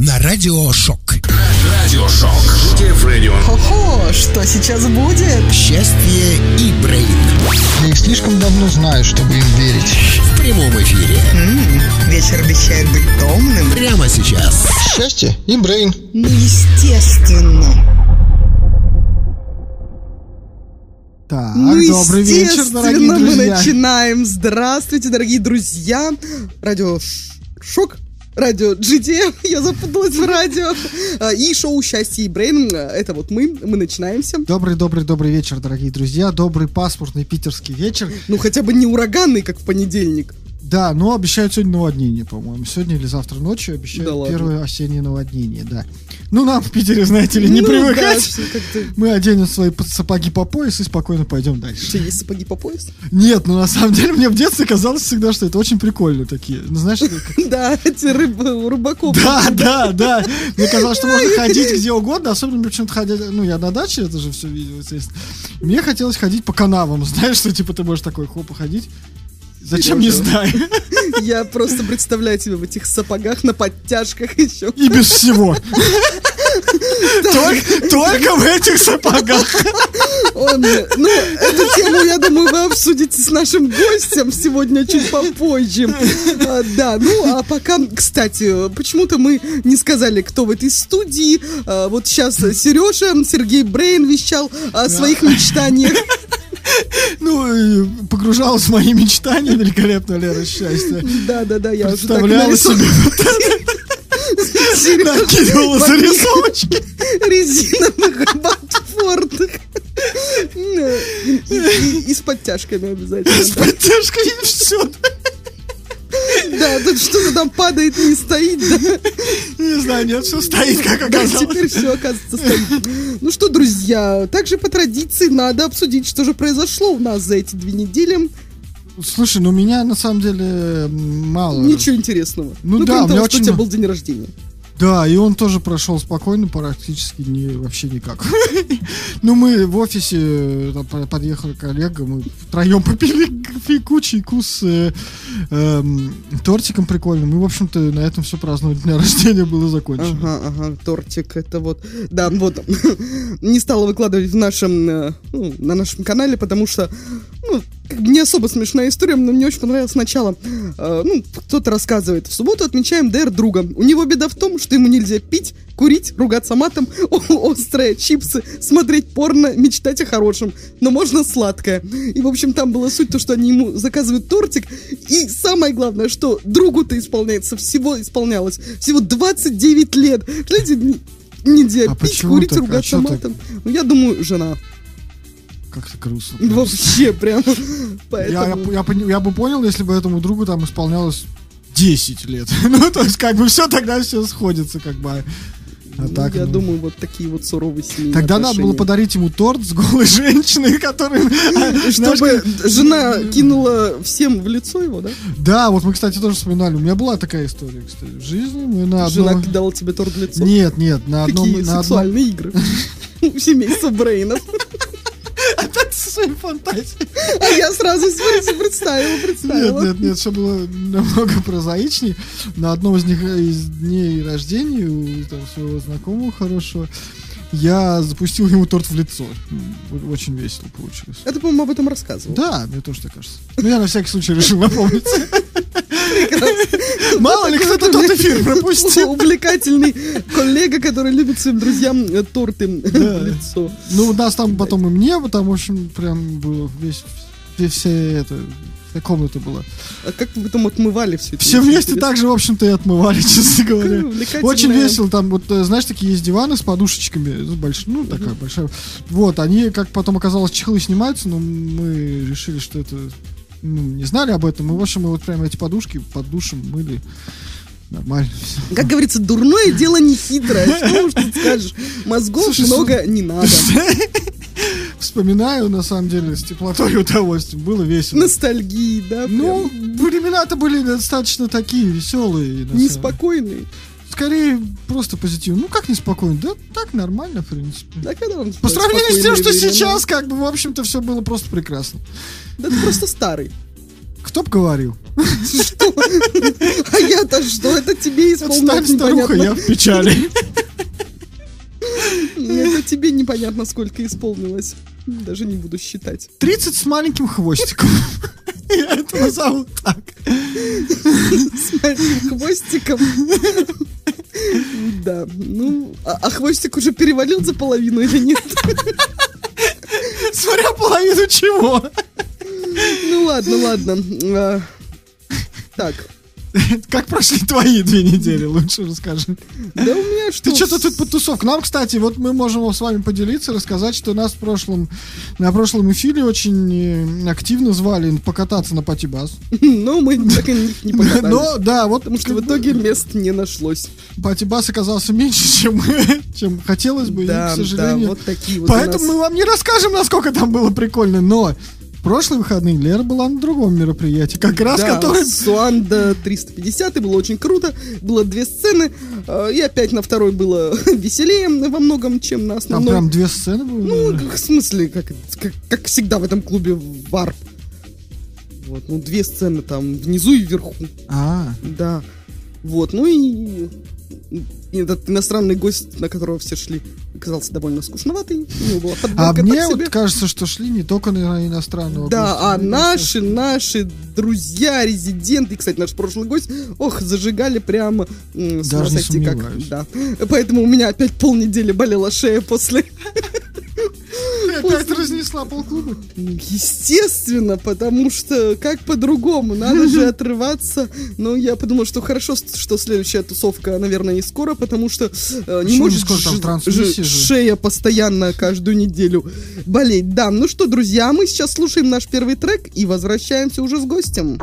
на Радиошок. Радиошок. Детев Радио. Хо-хо, что сейчас будет? Счастье и Брейн. Я их слишком давно знаю, чтобы им верить. В прямом эфире. М, вечер обещает быть томным. Прямо сейчас. Счастье и Брейн. Ну, естественно. Так, ну, добрый вечер, дорогие естественно, мы друзья. начинаем. Здравствуйте, дорогие друзья. Радио Шок. Радио GTM, я запуталась в радио. А, И шоу «Счастье и Брейн». Это вот мы, мы начинаемся. Добрый, добрый, добрый вечер, дорогие друзья. Добрый пасмурный питерский вечер. Ну, хотя бы не ураганный, как в понедельник. Да, но обещают сегодня наводнение, по-моему. Сегодня или завтра ночью обещают Да ладно. первое осеннее наводнение, да. Ну, нам в Питере, знаете ли, не Ну, привыкать. да, Мы оденем свои сапоги по пояс и спокойно пойдем дальше. Что, есть сапоги по пояс? Нет, ну на самом деле мне в детстве казалось всегда, что это очень прикольно такие. Ну, знаешь, Да, эти рыбы, рыбаков. Да, да, да. Мне казалось, что можно ходить где угодно, особенно почему-то ходить, ну, я на даче это же все видел, естественно. Мне хотелось ходить по канавам, знаешь, что, типа, ты можешь такой, хопа, ходить. Зачем, не знаю. Я просто представляю тебя в этих сапогах на подтяжках еще. И без всего. Только, только в этих сапогах. Он, ну, эту тему, я думаю, вы обсудите с нашим гостем сегодня чуть попозже. А, да, ну, а пока, кстати, почему-то мы не сказали, кто в этой студии. А, вот сейчас Сережа, Сергей Брейн вещал о своих мечтаниях. Ну, погружалась в мои мечтания великолепно, Лера, счастье. Да-да-да, я уже так нарисовала. Накидывала зарисовочки. резиновых ботфортах. И, с подтяжками обязательно. С подтяжкой и все. Да, тут что-то там падает, не стоит, да. Не знаю, нет, все стоит, как Да, оказалось. теперь все, оказывается, стоит. Ну что, друзья, также по традиции надо обсудить, что же произошло у нас за эти две недели. Слушай, ну меня на самом деле мало. Ничего интересного. Ну да, кроме того, что у очень тебя был день рождения. Да, и он тоже прошел спокойно, практически не, вообще никак. Ну, мы в офисе, э, там по- подъехал коллега, мы втроем попили кофейку, чайку с э, тортиком прикольным. И, в общем-то, на этом все праздновать дня рождения было закончено. Ага, ага, тортик, это вот. Да, вот. Не стала выкладывать в нашем, э, ну, на нашем канале, потому что, ну, не особо смешная история, но мне очень понравилось сначала. Э, ну, кто-то рассказывает. В субботу отмечаем ДР друга. У него беда в том, что ему нельзя пить, курить, ругаться матом, острые чипсы, смотреть порно, мечтать о хорошем. Но можно сладкое. И, в общем, там была суть, то, что они ему заказывают тортик. И самое главное, что другу-то исполняется, всего исполнялось. Всего 29 лет. Знаете, нельзя А пить, курить, так? А ругаться так? матом. Ну, я думаю, жена. Как-то грустно. Вообще прям. Я, я, Поэтому... я бы понял, если бы этому другу там исполнялось 10 лет. Ну, то есть, как бы все тогда все сходится, как бы. А ну, так, я ну, думаю, вот такие вот суровые семейные Тогда надо было отношения. подарить ему торт с голой женщиной, которая... знаешь, Чтобы жена кинула всем в лицо его, да? Да, вот мы, кстати, тоже вспоминали. У меня была такая история, кстати, в жизни. Мы на Жена одном... кидала тебе торт в лицо. Нет, нет, на одном... Какие на одном- сексуальные игры. У семейства Брейнов. Опять со своей фантазией. А я сразу смотрите, представила, Нет, представила. нет, нет, все было намного прозаичней. На одном из них из дней рождения у там, своего знакомого хорошего я запустил ему торт в лицо. Очень весело получилось. Это, по-моему, об этом рассказывал. Да, мне тоже так кажется. Ну, я на всякий случай решил напомнить. Мало ли кто-то тот эфир пропустил. Увлекательный коллега, который любит своим друзьям э, торты в лицо. Ну, у нас там потом и мне, в общем, прям было весь, все, это, комната была. А как вы потом отмывали все это? Все вместе так же, в общем-то, и отмывали, честно говоря. Очень весело, там, вот, э, знаешь, такие есть диваны с подушечками, ну, больш- ну, такая большая. Вот, они, как потом оказалось, чехлы снимаются, но мы решили, что это, ну, не знали об этом, и, в общем, мы вот прямо эти подушки под душем мыли. Нормально. Как говорится, дурное дело не хитрое. Что уж тут скажешь? Мозгов Слушай, много не надо. Вспоминаю, на самом деле, с теплотой и удовольствием. Было весело. Ностальгии, да? Ну, прям времена-то были достаточно такие веселые. неспокойные. Скорее, просто позитивно. Ну, как неспокойно? Да так, нормально, в принципе. Да когда вам По сравнению с тем, что времена? сейчас, как бы, в общем-то, все было просто прекрасно. Да ты просто старый. Кто б говорил? Что? А я-то что? Это тебе Отстань, исполнилось старуха, я в печали. Это тебе непонятно, сколько исполнилось. Даже не буду считать. 30 с маленьким хвостиком. Я это назову так. С моим хвостиком. Да, ну, а, а хвостик уже перевалил за половину или нет? Смотря половину чего. Ну ладно, ладно. А, Так, Как прошли твои две недели, лучше расскажи. да у меня что? Ты что-то тут потусовка. Нам, кстати, вот мы можем с вами поделиться, рассказать, что нас в прошлом, на прошлом эфире очень э, активно звали покататься на патибас. Ну, мы так и не- покатались. Но, да, вот Потому что в итоге мест не нашлось. патибас оказался меньше, чем, чем хотелось бы, и, Да, к да, сожалению. вот такие вот Поэтому мы вам не расскажем, насколько там было прикольно, но прошлые выходные Лера была на другом мероприятии, как раз Да, который... Суанда 350, и было очень круто. Было две сцены, э, и опять на второй было веселее во многом, чем на Там основной. прям две сцены были. Ну, как, в смысле, как, как, как всегда в этом клубе варп. Вот, ну, две сцены там внизу и вверху. А, Да. Вот, ну и этот иностранный гость, на которого все шли, оказался довольно скучноватый. У него была а мне вот кажется, что шли не только на иностранного Да, гостя, а наши, наши друзья, резиденты, кстати, наш прошлый гость, ох, зажигали прямо с Даже не сойти как. Да. Поэтому у меня опять полнедели болела шея после Ты опять разнесла полклуба. Естественно, потому что как по-другому, надо же отрываться. Но я подумал, что хорошо, что следующая тусовка, наверное, не скоро, потому что э, не может шея постоянно каждую неделю болеть. Да, ну что, друзья, мы сейчас слушаем наш первый трек и возвращаемся уже с гостем.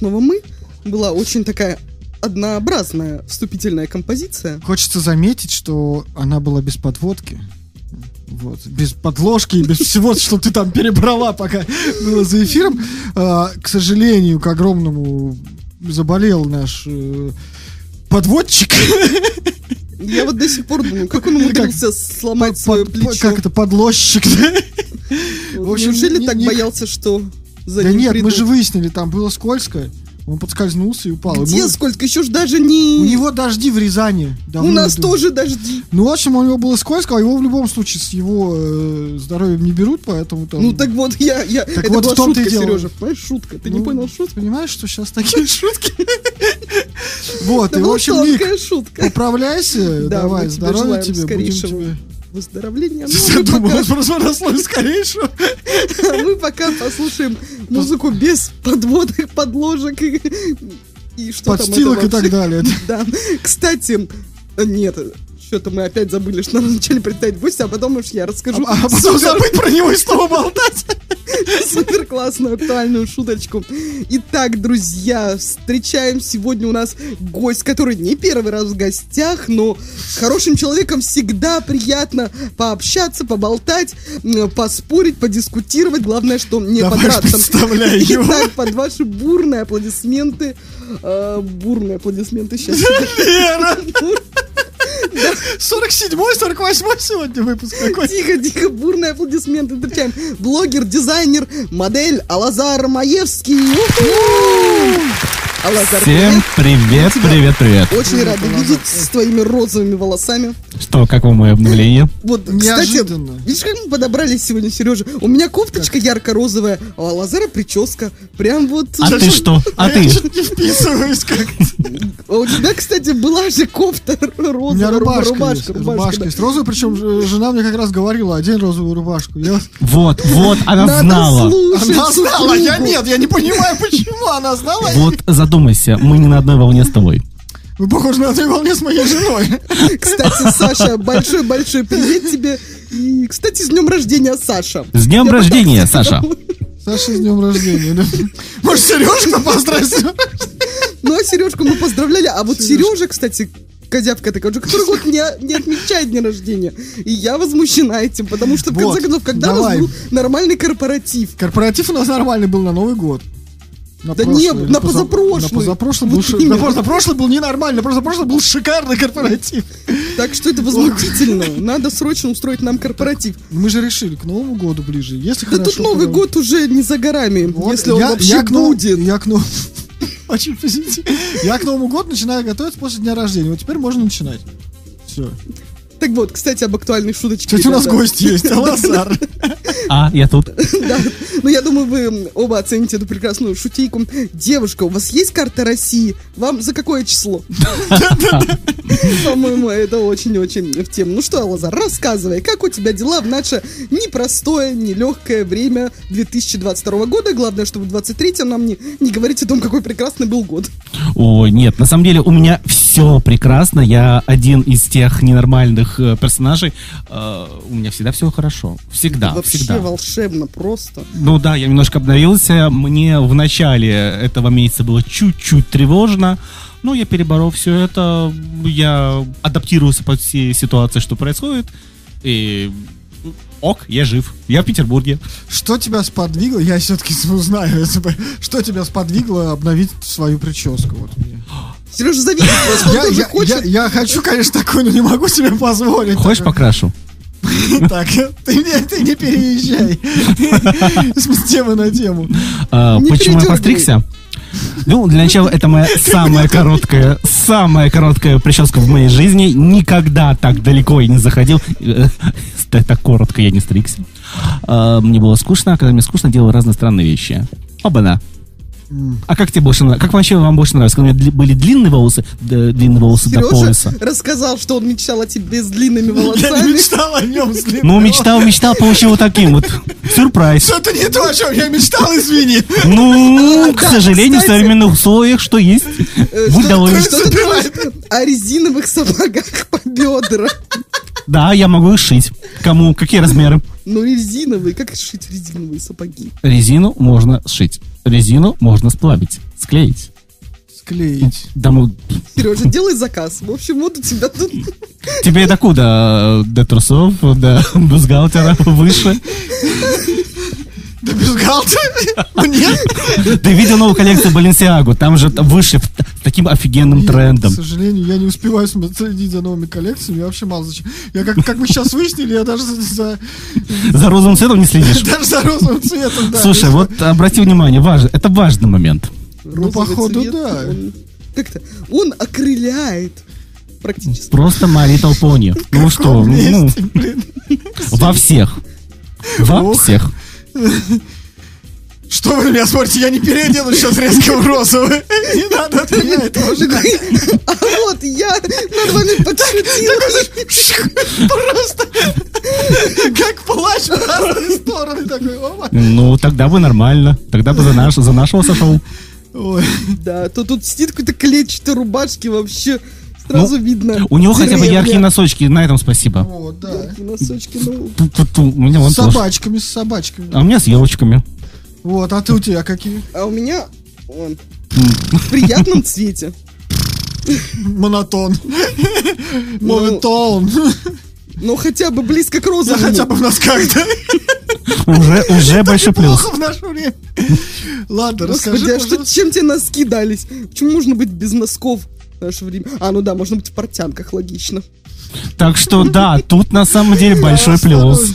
Снова мы. Была очень такая однообразная вступительная композиция. Хочется заметить, что она была без подводки. Вот, без подложки и без всего, что ты там перебрала, пока было за эфиром. А, к сожалению, к огромному заболел наш э, подводчик. Я вот до сих пор думаю, как он умудрился сломать свое Под- под- плечо. Как это, подложщик, да? в общем, Неужели не- так не- боялся, что за Да ним нет, мы придут? же выяснили, там было скользко. Он подскользнулся и упал. Где Ну, сколько? Еще ж даже не... У него дожди в Рязани. У нас идут. тоже дожди. Ну, в общем, у него было скользко, а его в любом случае с его э, здоровьем не берут, поэтому там... Ну так вот, я... я... Так Это вот была в том-то и шутка, дело. Сережа. Понимаешь, шутка. Ты не Ну, понял шутку? Понимаешь, что сейчас такие шутки? Вот, и в общем, Ник, шутка. поправляйся, Да, давай, мы здоровья тебе, будем тебе... Выздоровления. Ну, Я думал, пока- просто росло скорейшего. Мы пока послушаем музыку без подводок, подложек и, и что там это Подстилок и так далее. Да. Кстати, э, нет, что-то мы опять забыли, что надо вначале представить гостя, а потом уж я расскажу А потом супер, забыть про него и снова болтать. супер классную актуальную шуточку. Итак, друзья, встречаем сегодня у нас гость, который не первый раз в гостях, но с хорошим человеком всегда приятно пообщаться, поболтать, поспорить, подискутировать. Главное, что не Давай подраться. представляй его. Итак, под ваши бурные аплодисменты. э, бурные аплодисменты сейчас. Лера! 47-й, 48-й сегодня выпуск какой. Тихо, тихо, бурные аплодисменты встречаем. Блогер, дизайнер, модель Алазар Маевский. Уху! Алазар, Всем привет, привет, привет. Очень рада видеть с твоими розовыми волосами. Что, как вам мое обновление? Вот, кстати, видишь, как мы подобрались сегодня, Сережа? У меня кофточка ярко-розовая, а у Алазара прическа. Прям вот... А ты что? А ты? Я не вписываюсь как А у тебя, кстати, была же кофта У меня розовая, рубашка, рубашка, есть, рубашка, розовая, причем э, жена мне как раз говорила, одень розовую рубашку. Вот, вот, она знала. Она знала, я нет, я не понимаю, почему она знала. Вот задумайся, мы не на одной волне с тобой. Вы похожи на одной волне с моей женой. Кстати, Саша, большой-большой привет тебе. И, кстати, с днем рождения, Саша. С днем Я рождения, Саша. Саша, с днем рождения. да. Может, Сережку поздравить? Ну, а Сережку мы поздравляли. А вот Сережа, кстати, козявка такая, уже который год не, не отмечает день рождения. И я возмущена этим, потому что, в Вот, конце концов, когда у давай. нас был нормальный корпоратив? Корпоратив у нас нормальный был на Новый год. На Да прошлый не, на поза- позапрошлый. На позапрошлый Вот был, именно. на позапрошлый был ненормальный, на позапрошлый был шикарный корпоратив. Так что это возмутительно. Надо срочно устроить нам корпоратив. Мы же решили к Новому году ближе. Если Да хорошо тут Новый год уже не за горами, Вот, если он вообще я к будет. Я к Новому... Очень позитивно. Я к Новому году начинаю готовиться после дня рождения. Вот теперь можно начинать. Все. Так вот, кстати, об актуальной шуточке. Кстати, у нас гость есть, Алазар. А, я тут. Да. Ну, я думаю, вы оба оцените эту прекрасную шутейку. Девушка, у вас есть карта России? Вам за какое число? По-моему, это очень-очень в тему. Ну что, Лазар, рассказывай, как у тебя дела в наше непростое, нелегкое время 2022 года? Главное, чтобы в 23-м нам не, не говорить о том, какой прекрасный был год. Ой, нет, на самом деле у меня все прекрасно. Я один из тех ненормальных э, персонажей. Э, у меня всегда все хорошо. Всегда, Вообще всегда. волшебно просто. Ну да, я немножко обновился. Мне в начале этого месяца было чуть-чуть тревожно. Но я переборол все это. Я адаптировался под все ситуации, что происходит. И ок, я жив. Я в Петербурге. Что тебя сподвигло, я все-таки узнаю, что тебя сподвигло обновить свою прическу? Вот мне. Сережа вас, он Я, я- хочет. я- я хочу, конечно, такой, но не могу себе позволить. Хочешь Такой, покрашу? Так, ты не, ты не переезжай с темы на тему. А, Не почему я постригся? Ну, для начала, это моя самая короткая, самая короткая прическа в моей жизни. Никогда так далеко я не заходил. Э, Так коротко я не стригся. А, Мне было скучно, а когда мне скучно, делал разные странные вещи. Оба-на. А как тебе больше нравится? Как вообще вам больше нравится? Когда у меня были длинные волосы, длинные волосы до Сережа пояса? рассказал, что он мечтал о тебе с длинными Я волосами. мечтал о нем с длинным Ну, мечтал, мечтал, получил вот таким вот. Сюрприз. Что-то не то, о чем я мечтал, извини. Ну, А, к сожалению, в современных условиях, что есть. Э, Будь доволен. Что ты о резиновых сапогах по бедра? Да, я могу их шить. Кому? Какие размеры? Но резиновые, как сшить резиновые сапоги? Резину можно сшить. Резину можно сплавить, склеить. Склеить. Да ну, Сережа, делай заказ. В общем, вот у тебя тут... тебе докуда? До трусов, до бюстгальтера выше? Да бюстгальтер? Нет. Ты видел новую коллекцию Balenciaga? Там же выше таким офигенным трендом. К сожалению, я не успеваю следить за новыми коллекциями. Я вообще мало зачем. Я как, как мы сейчас выяснили, я даже за, за- За розовым цветом не следишь? даже за розовым цветом, да. Слушай, вот обрати внимание, важ- это важный момент. розовый походу, да. Как-то он окрыляет практически. Просто My Little Pony. Ну что, ну, блин. во всех. Во всех. Что вы на меня смотрите? Я не переодену сейчас резко в розовый. Не надо от меня этого ждать. А вот я над вами подшутила. Просто как плащ в разные стороны. Такой. Ну, тогда бы нормально. Тогда бы за, наш, за нашего сошел. Ой. Да, то тут сидит какой-то клетчатой рубашки вообще. Сразу видно. Ну, У него хотя бы яркие носочки, на этом спасибо. Вот, да. Яркие носочки, ну. С Ту-ту-ту, У меня вон Ну, тоже. собачками, с собачками. А у меня с елочками. Вот, а ты у тебя какие? А у меня он в приятном цвете. Монотон. Монотон. Но хотя бы близко к розовому. хотя бы в носках, да? Уже, уже большой плюс. Плохо в наше время. Ладно, расскажи, а что, чем тебе носки дались? Почему можно быть без носков наше время? А, ну да, можно быть в портянках, логично. Так что да, тут на самом деле большой плюс.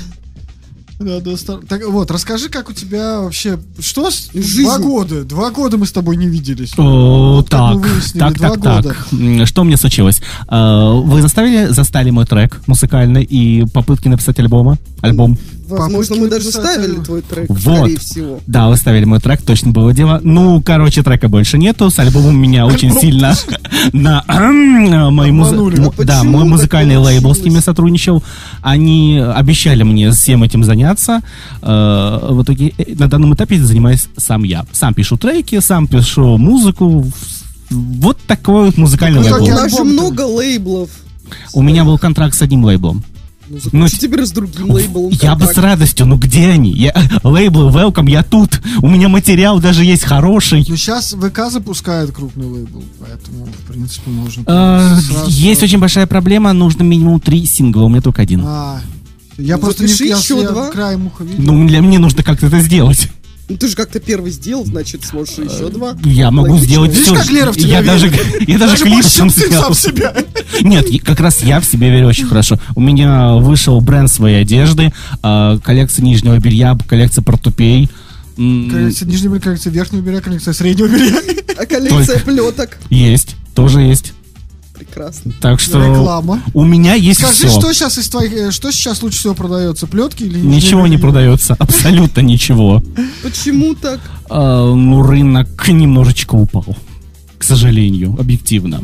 Надо остор- Так вот, расскажи, как у тебя вообще... Что с... Жизнь. Два года. Два года мы с тобой не виделись. О, Вот так, выяснили, так, так, года. так. Что мне случилось? Э, Вы заставили, застали мой трек музыкальный и попытки написать альбома? Альбом. Возможно, Попытки мы даже ставили твой трек, Вот. скорее всего. Да, вы ставили мой трек, точно было дело. Ну, короче, трека больше нету. С альбомом меня очень сильно на му- А Да, мой музыкальный лейбл с ними сотрудничал. Они обещали мне всем этим заняться. Э, В итоге э, на данном этапе занимаюсь сам я. Сам пишу треки, сам пишу музыку. Вот такой вот музыкальный У итоге лейбл. нас же много лейблов. У меня был контракт с одним лейблом. Ну, Ну, теперь с другим лейблом. Я бы с радостью, ну где они? Я, лейблы, welcome, я тут. У меня материал даже есть хороший. Ну, сейчас ВК запускает крупный лейбл, поэтому, в принципе, можно... Э, сразу- Есть очень большая проблема, нужно минимум три сингла, у меня только один. А, я Ну, просто не еще я два. краем уха видел. Ну, для мне нужно как-то это сделать. Ну, ты же как-то первый сделал, значит, сможешь еще два. Я могу Логично. сделать Видишь, все. как Лера в тебя я даже, я даже, Даже клип больше, сам чем ты сам себя. Нет, как раз я в себе верю очень хорошо. У меня вышел бренд своей одежды, э, коллекция нижнего белья, коллекция портупей. Коллекция нижнего белья, коллекция верхнего белья, коллекция среднего белья. А коллекция плеток. Есть, тоже есть. Прекрасно. Так что Реклама. у меня есть Скажи, все. что сейчас из твоих, э, что сейчас лучше всего продается, плетки или Ничего не продается, абсолютно ничего. Почему так? А, ну, рынок немножечко упал. К сожалению, объективно.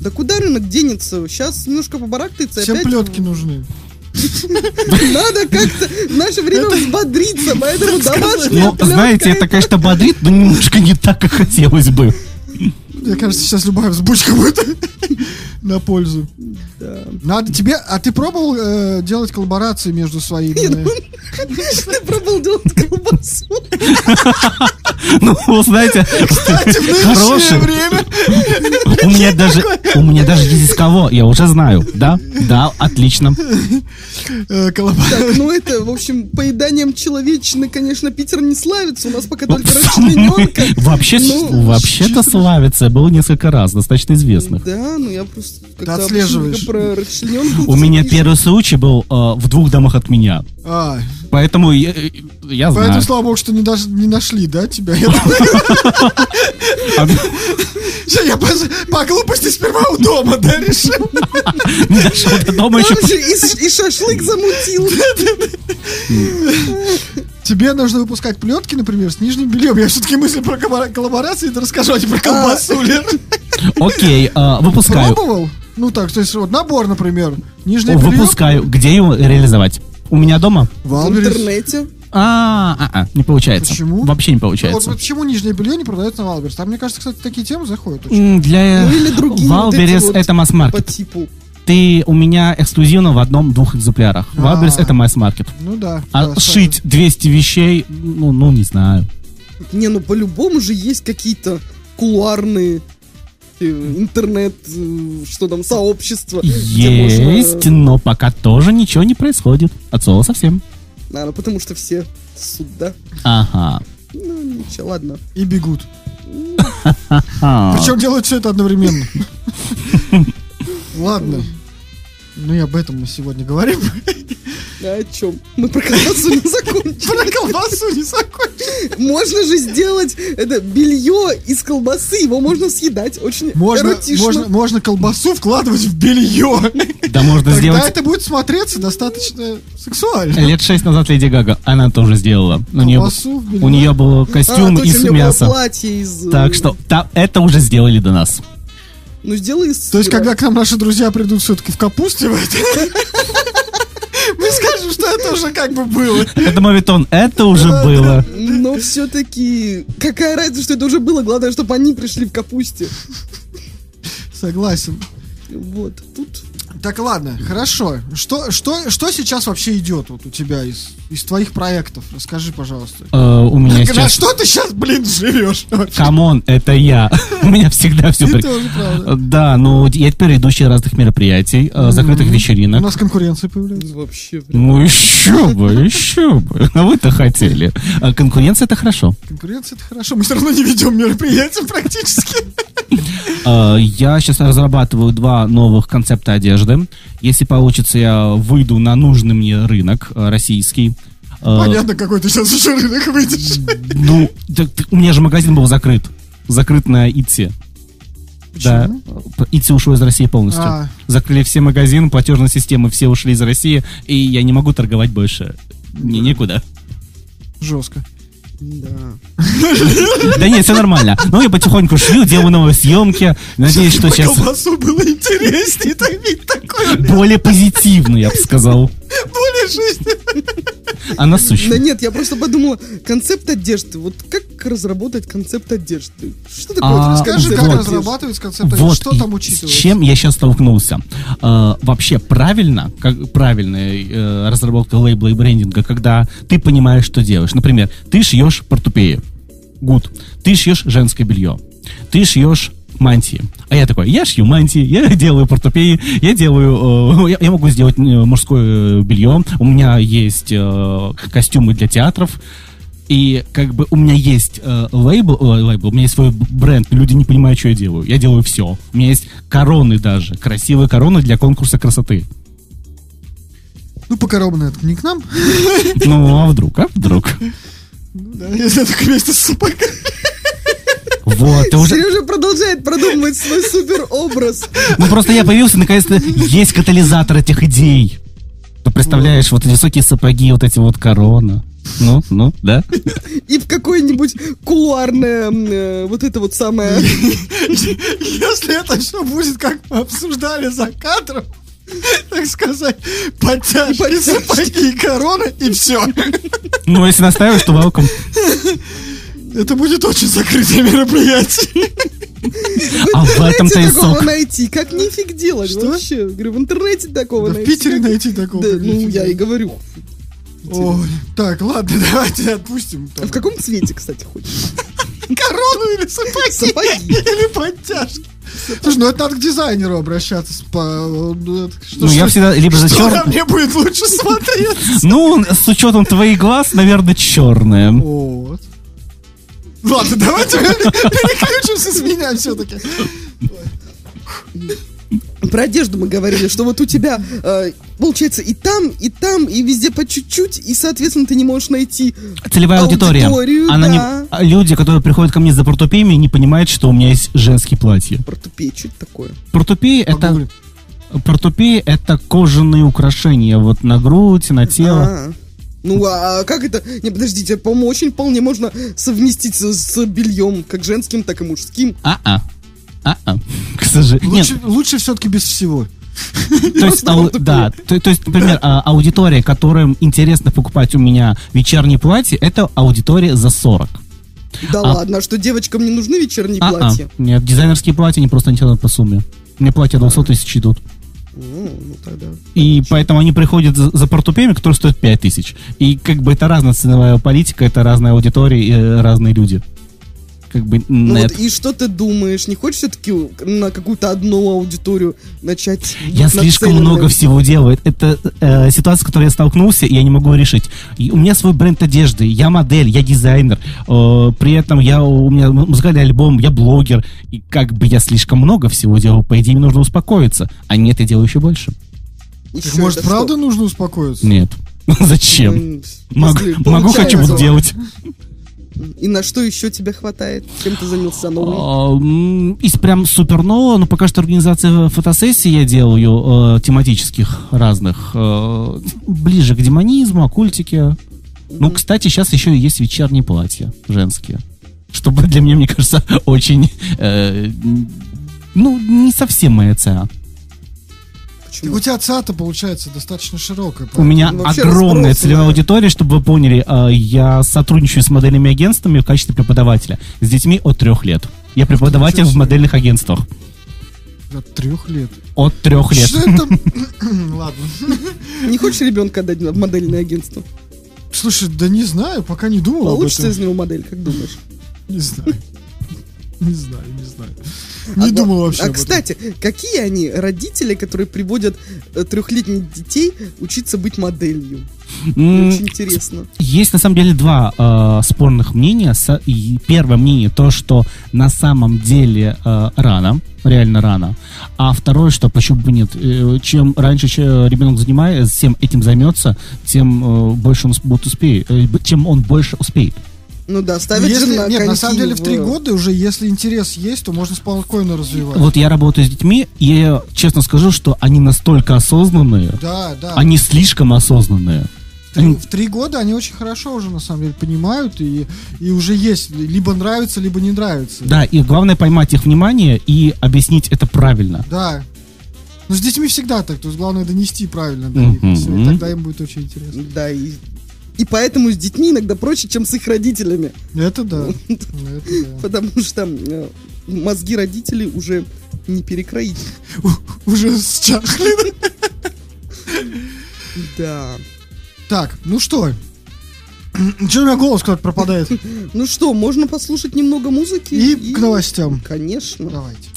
Да куда рынок денется? Сейчас немножко побарахтается. Всем плетки нужны. Надо как-то в наше время взбодриться, поэтому домашняя Ну, знаете, это, конечно, бодрит, но немножко не так, как хотелось бы. Мне кажется, сейчас любая взбучка будет на пользу. Надо тебе... А ты пробовал э, делать коллаборации между своими... Ты пробовал делать колбасу. Ну, знаете, Кстати, в нынешнее время... У меня даже, у меня даже есть из кого, я уже знаю. Да, да, отлично. э, Так, ну это, в общем, поеданием человечины, конечно, Питер не славится. У нас пока только расчлененка. Вообще, Ну, вообще-то славится, было несколько раз, достаточно известных. Да, ну я просто как-то отслеживаешь. расчлененку. У меня первый случай был э, в двух домах от меня. А, Поэтому я, я поэтому, знаю. слава богу, что не, даже, не нашли, да, тебя? Я, А, я по, по глупости сперва у дома, да, решил? Не дошел до дома еще. Же и, и шашлык замутил. Тебе нужно выпускать плетки, например, с нижним бельем. Я все-таки мысли про коллабора- коллаборации, это расскажу, а не про колбасу, Лер. Окей, э, выпускаю. Пробовал? Ну так, то есть вот набор, например, нижнее белье. Выпускаю. Где его реализовать? У меня дома? В интернете. А, а, а, не получается. Почему? Вообще не получается. вот почему нижнее белье не продается на Wildberries? Там, мне кажется, кстати, такие темы заходят очень. Для Ну или другие Wildberries вот это По масс-маркет. типу. Ты у меня эксклюзивно в одном-двух экземплярах. Wildberries А. это масс-маркет. Ну да. А да, шить 200 вещей, ну, ну, не знаю. Не, ну по-любому же есть какие-то кулуарные э, интернет, э, что там, сообщества. где можно- Есть, но пока тоже ничего не происходит. От слова совсем. А, ну потому что все суда. Ага. Ну, ничего, ладно. И бегут. Причем делают все это одновременно. Ладно. Ну и об этом мы сегодня говорим. А о чем? Мы про колбасу не закончили. Про колбасу не закончили. Можно же сделать это белье из колбасы, его можно съедать очень Можно, эротично. можно, можно колбасу вкладывать в белье. Да можно Тогда сделать... это будет смотреться достаточно сексуально. Лет шесть назад Леди Гага, она тоже сделала. У нее, Колбасу в белье. у нее был а, костюм точно, из у мяса. платье из... э, Так что та- это уже сделали до нас. Ну, сделай из То есть, когда к нам наши друзья придут все-таки в капусте, мы скажем, что это уже как бы было. Это мовитон, это уже было. Но все-таки... Какая разница, что это уже было? Главное, чтобы они пришли в капусте. Согласен. Вот. Тут... Так, ладно, хорошо. Что, что, что сейчас вообще идет вот у тебя из, из твоих проектов? Расскажи, пожалуйста. Э, у меня На сейчас... что ты сейчас, блин, живешь? вообще? Come on, это я. У меня всегда все... Ты тоже, правда. Да, ну я теперь ведущий разных мероприятий, э, закрытых У вечеринок. нас конкуренция появляется. Вообще, блин. Ну еще бы, еще бы. А вы-то хотели. А конкуренция это хорошо. Конкуренция это хорошо. Мы все равно не ведем мероприятия практически. Э, Я сейчас разрабатываю два новых концепта одежды. Если получится, я выйду на нужный мне рынок э, российский. Э, Понятно, какой ты сейчас еще рынок выйдешь. Ну, так- так у меня же магазин был закрыт. Закрыт на ИТСе. Да. ИТСи ушел из России полностью. А. Закрыли все магазины, платежные системы, все ушли из России, и я не могу торговать больше. Мне некуда. Жестко. Да. Да нет, все нормально. Ну, я потихоньку шью, делаю новые съемки. Надеюсь, что сейчас колбасу было интереснее, такое более позитивно, я бы сказал. Более жизненно. А насущно. Да нет, я просто подумала, концепт одежды. Вот как разработать концепт одежды? Что такое А, Скажи, как Вот. одежды? разрабатывается концепт, Вот что там и учитывается? С чем я сейчас столкнулся? Э, вообще правильно, как правильная э, разработка лейбла и брендинга, когда ты понимаешь, что делаешь. Например, ты шьешь портупеи. Гуд. Ты шьешь женское белье. Ты шьешь мантии. А я такой, я шью мантии, я делаю портупеи, я делаю, э, я, я могу сделать э, мужское белье, у меня есть э, костюмы для театров, и как бы у меня есть э, лейбл, ой, лейбл, у меня есть свой бренд, но люди не понимают, что я делаю. Я делаю все. У меня есть короны даже, красивые короны для конкурса красоты. Ну, покоробно это не к нам. Ну, а вдруг, а вдруг? Ну да, если только вместе с сапогами. Вот, ты уже... Сережа продолжает продумывать свой супер образ. Ну, просто я появился, наконец-то есть катализатор этих идей. Ты представляешь, вот высокие сапоги, вот эти вот короны. Ну, ну, да? И в какое-нибудь кулуарное, э, вот это вот самое... Если это все будет, как мы обсуждали за кадром, так сказать, подтяжки, Подтяжки. сапоги и корона, и все. Ну, если настаиваешь, то welcome. Это будет очень закрытое мероприятие. А в этом-то и такого сок. найти? Как нифиг делать Что? вообще? Говорю, в интернете такого Да в найти. Питере Как- найти такого. Да, ну, я и говорю. Ой, так, ладно, давайте отпустим. А в каком цвете, кстати, хочешь? Корону или сапоги? Сапоги. Или подтяжки? Слушай, ну это надо к дизайнеру обращаться. по- ну, что- Ну, я всегда либо за черный... мне будет лучше смотреться? Ну, с учетом твоих глаз, наверное, черное. Вот. Ладно, давайте переключимся с меня все-таки. Про одежду мы говорили, что вот у тебя э, получается и там, и там, и везде по чуть-чуть, и, соответственно, ты не можешь найти Целевая аудитория. Аудиторию, Она не- да. а Люди, которые приходят ко мне за портупеями, не понимают, что у меня есть женские платья. портупей, что это такое. Портупеи это... Портупеи это кожаные украшения вот на грудь, на тело. А, Ну, а как это? Не, подождите, по-моему, очень вполне можно совместить с, с бельем, как женским, так и мужским. А-а. А-а. К сожалению. Нет, Лучше, лучше все-таки без всего. то есть, ау- да, то, то есть, например, а, аудитория, которым интересно покупать у меня вечерние платья, это аудитория за 40. Да А- ладно, а что девочкам не нужны вечерние А-а. платья? Нет, дизайнерские платья не просто не тянут по сумме. Мне платья 200 тысяч идут. Ну, ну тогда. И поэтому они приходят за, за портупеями, которые стоят 5 тысяч. И как бы это разная ценовая политика, это разная аудитория и э, разные люди. Как бы Ну вот, и что ты думаешь? Не хочешь все-таки на какую-то одну аудиторию начать? Я слишком много всего делаю. Это э, ситуация, с которой я столкнулся, и я не могу решить. И у меня свой бренд одежды, я модель, я дизайнер. э, при этом я, у меня му- музыкальный альбом, я блогер. И как бы я слишком много всего делаю, по идее, мне нужно успокоиться. А нет, я делаю еще больше. Еще Так, может, правда что? нужно успокоиться? Нет. Зачем? Могу, могу хочу вот делать. И на что еще тебе хватает? Чем ты занялся новым? А, Из прям супер нового, но пока что организация фотосессий я делаю э, тематических разных, э, ближе к демонизму, оккультике. Ну, кстати, сейчас еще и есть вечерние платья женские. Что для меня, мне кажется, очень, э, ну, не совсем моя Так Почему? у тебя ЦА-то получается достаточно широкая. У меня Ну, огромная целевая аудитория, чтобы вы поняли, э, я сотрудничаю с модельными агентствами в качестве преподавателя с детьми от трех лет. Я преподаватель в модельных агентствах. От трех лет. От трех лет. Что это? Ладно. Не хочешь ребенка отдать в модельное агентство? Слушай, да не знаю, пока не думал об Получится из него модель, как думаешь? Не знаю. Не знаю, не знаю. А Не во- думал вообще А, об этом. кстати, какие они родители, которые приводят э, трехлетних детей учиться быть моделью? Очень интересно. Есть на самом деле два э, спорных мнения. Со- и первое мнение то, что на самом деле э, рано, реально рано. А второе, что почему бы нет? Э, чем раньше че- ребенок занимается, всем этим займется, тем э, больше он будет успеет, э, чем он больше успеет. Ну да, Ну, ставят же если- на Нет, на самом деле в три года уже, если интерес есть, то можно спокойно развивать. Вот я работаю с детьми, и я честно скажу, что они настолько осознанные, Да, да. они слишком осознанные. В три- в три года они очень хорошо уже, на самом деле, понимают, и, и уже есть, либо нравится, либо не нравится. Да, и главное поймать их внимание и объяснить это правильно. Да. Но с детьми всегда так, то есть главное донести правильно до них, и тогда им будет очень интересно. Да, и, и поэтому с детьми иногда проще, чем с их родителями. Это да. Это да. Потому что э, мозги родителей уже не перекроить. Уже счахли. Да. Так, ну что? Че у меня голос куда-то пропадает? Ну что, можно послушать немного музыки? И к новостям. Конечно. Давайте.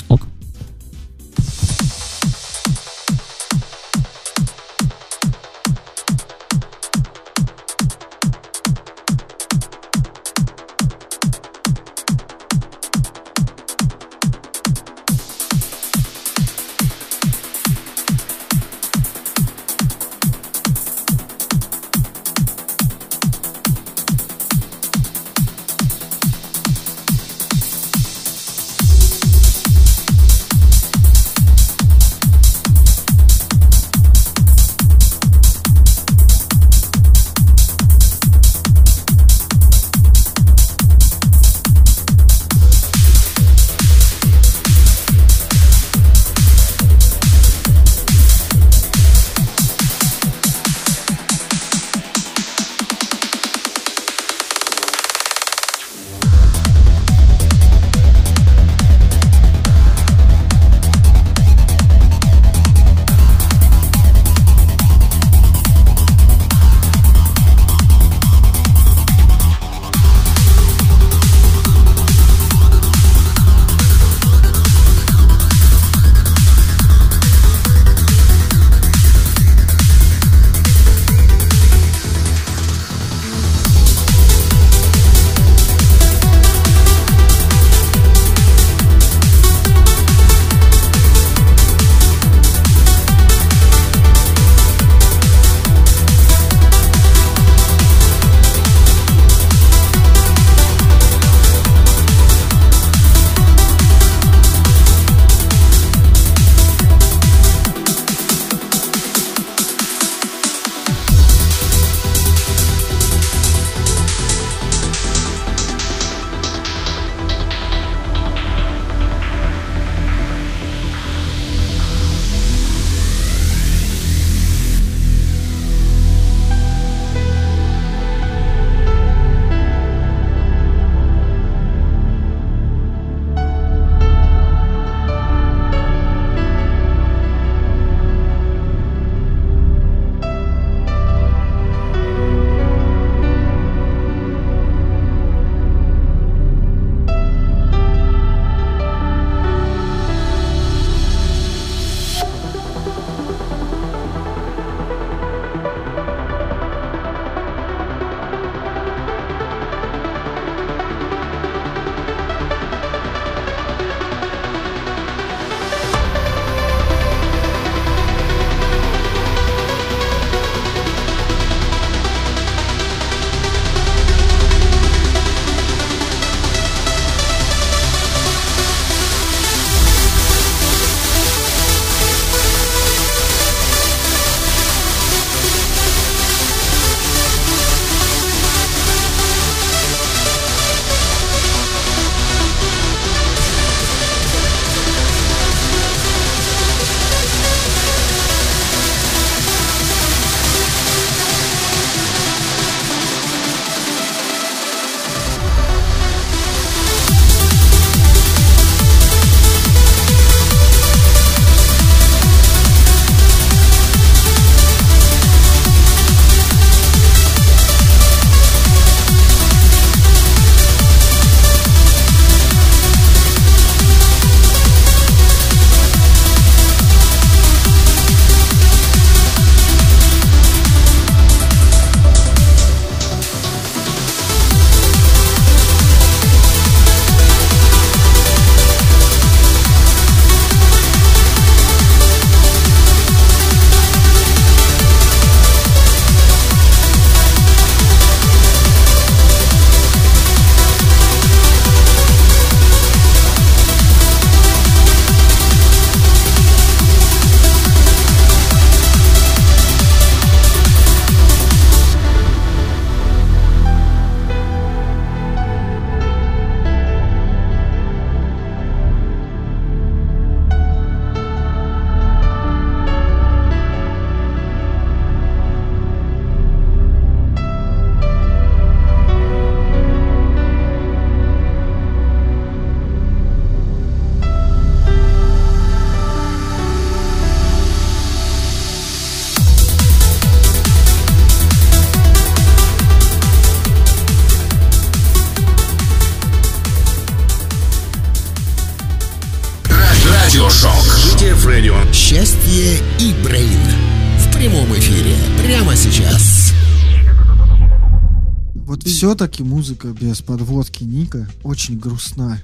Все-таки музыка без подводки Ника очень грустна.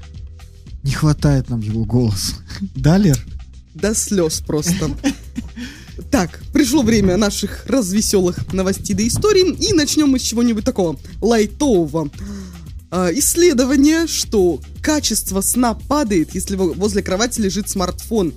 Не хватает нам его голоса. Да, Лер? До слез просто. Так, пришло время наших развеселых новостей до историй, и начнем мы с чего-нибудь такого лайтового. А, исследование, что качество сна падает, если во- возле кровати лежит смартфон.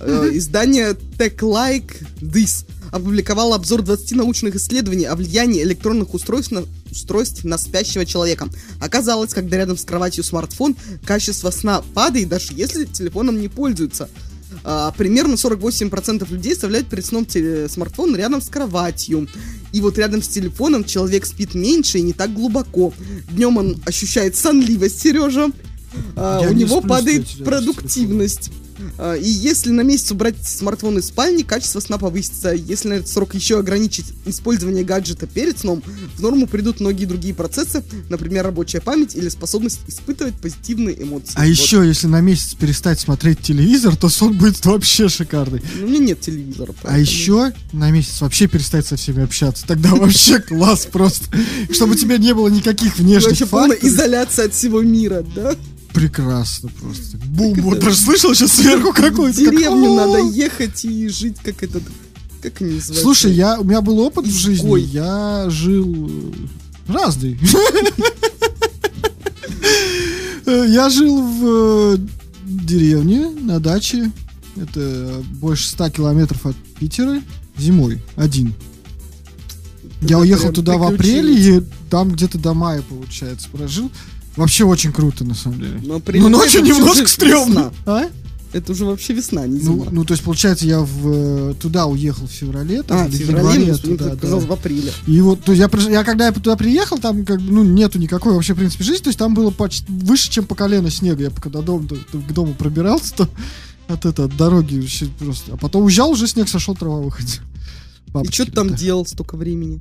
Э, Издание Tech Like This опубликовало обзор 20 научных исследований о влиянии электронных устройств на, устройств на спящего человека. Оказалось, когда рядом с кроватью смартфон, качество сна падает, даже если телефоном не пользуются. А, примерно 48% людей оставляют перед сном теле- смартфон рядом с кроватью. И вот рядом с телефоном человек спит меньше и не так глубоко. Днем он ощущает сонливость, Сережа. А, у не него падает продуктивность. А, И если на месяц убрать смартфон из спальни, качество сна повысится. Если на этот срок еще ограничить использование гаджета перед сном, в норму придут многие другие процессы, например, рабочая память или способность испытывать позитивные эмоции. А Вот. еще, если на месяц перестать смотреть телевизор, то сон будет вообще шикарный. Ну, у меня нет телевизора. А поэтому- еще на месяц вообще перестать со всеми общаться. Тогда вообще класс просто. Чтобы у тебя не было никаких внешних Вообще полная факторов. изоляция от всего мира, да? Прекрасно просто. Бум, вот даже слышал сейчас сверху В какой-то. деревню как- надо ехать и жить как этот... Как они называются? Слушай, я, у меня был опыт в жизни, я жил э, разный. Я жил в э, деревне, на даче, это больше 100 километров от Питера, зимой, один. Я уехал туда в апреле, и там где-то до мая, получается, прожил. Вообще очень круто, на самом деле. Но Ну, апрель- ночью немножко стрёмно. А? Это уже вообще весна, не Ну, зима. ну, то есть, получается, я в, э, туда уехал в феврале, там, а, в феврале, мне туда, да. казалось, в апреле. И вот, то есть я, я когда я туда приехал, там как бы, ну, нету никакой вообще, в принципе, жизни, то есть там было почти выше, чем по колено снега. Я пока до дома, до- до- к дому пробирался, то от это, от дороги вообще просто. А потом уезжал, уже снег сошел, трава выходила. И Бабочки что ты там делал столько времени?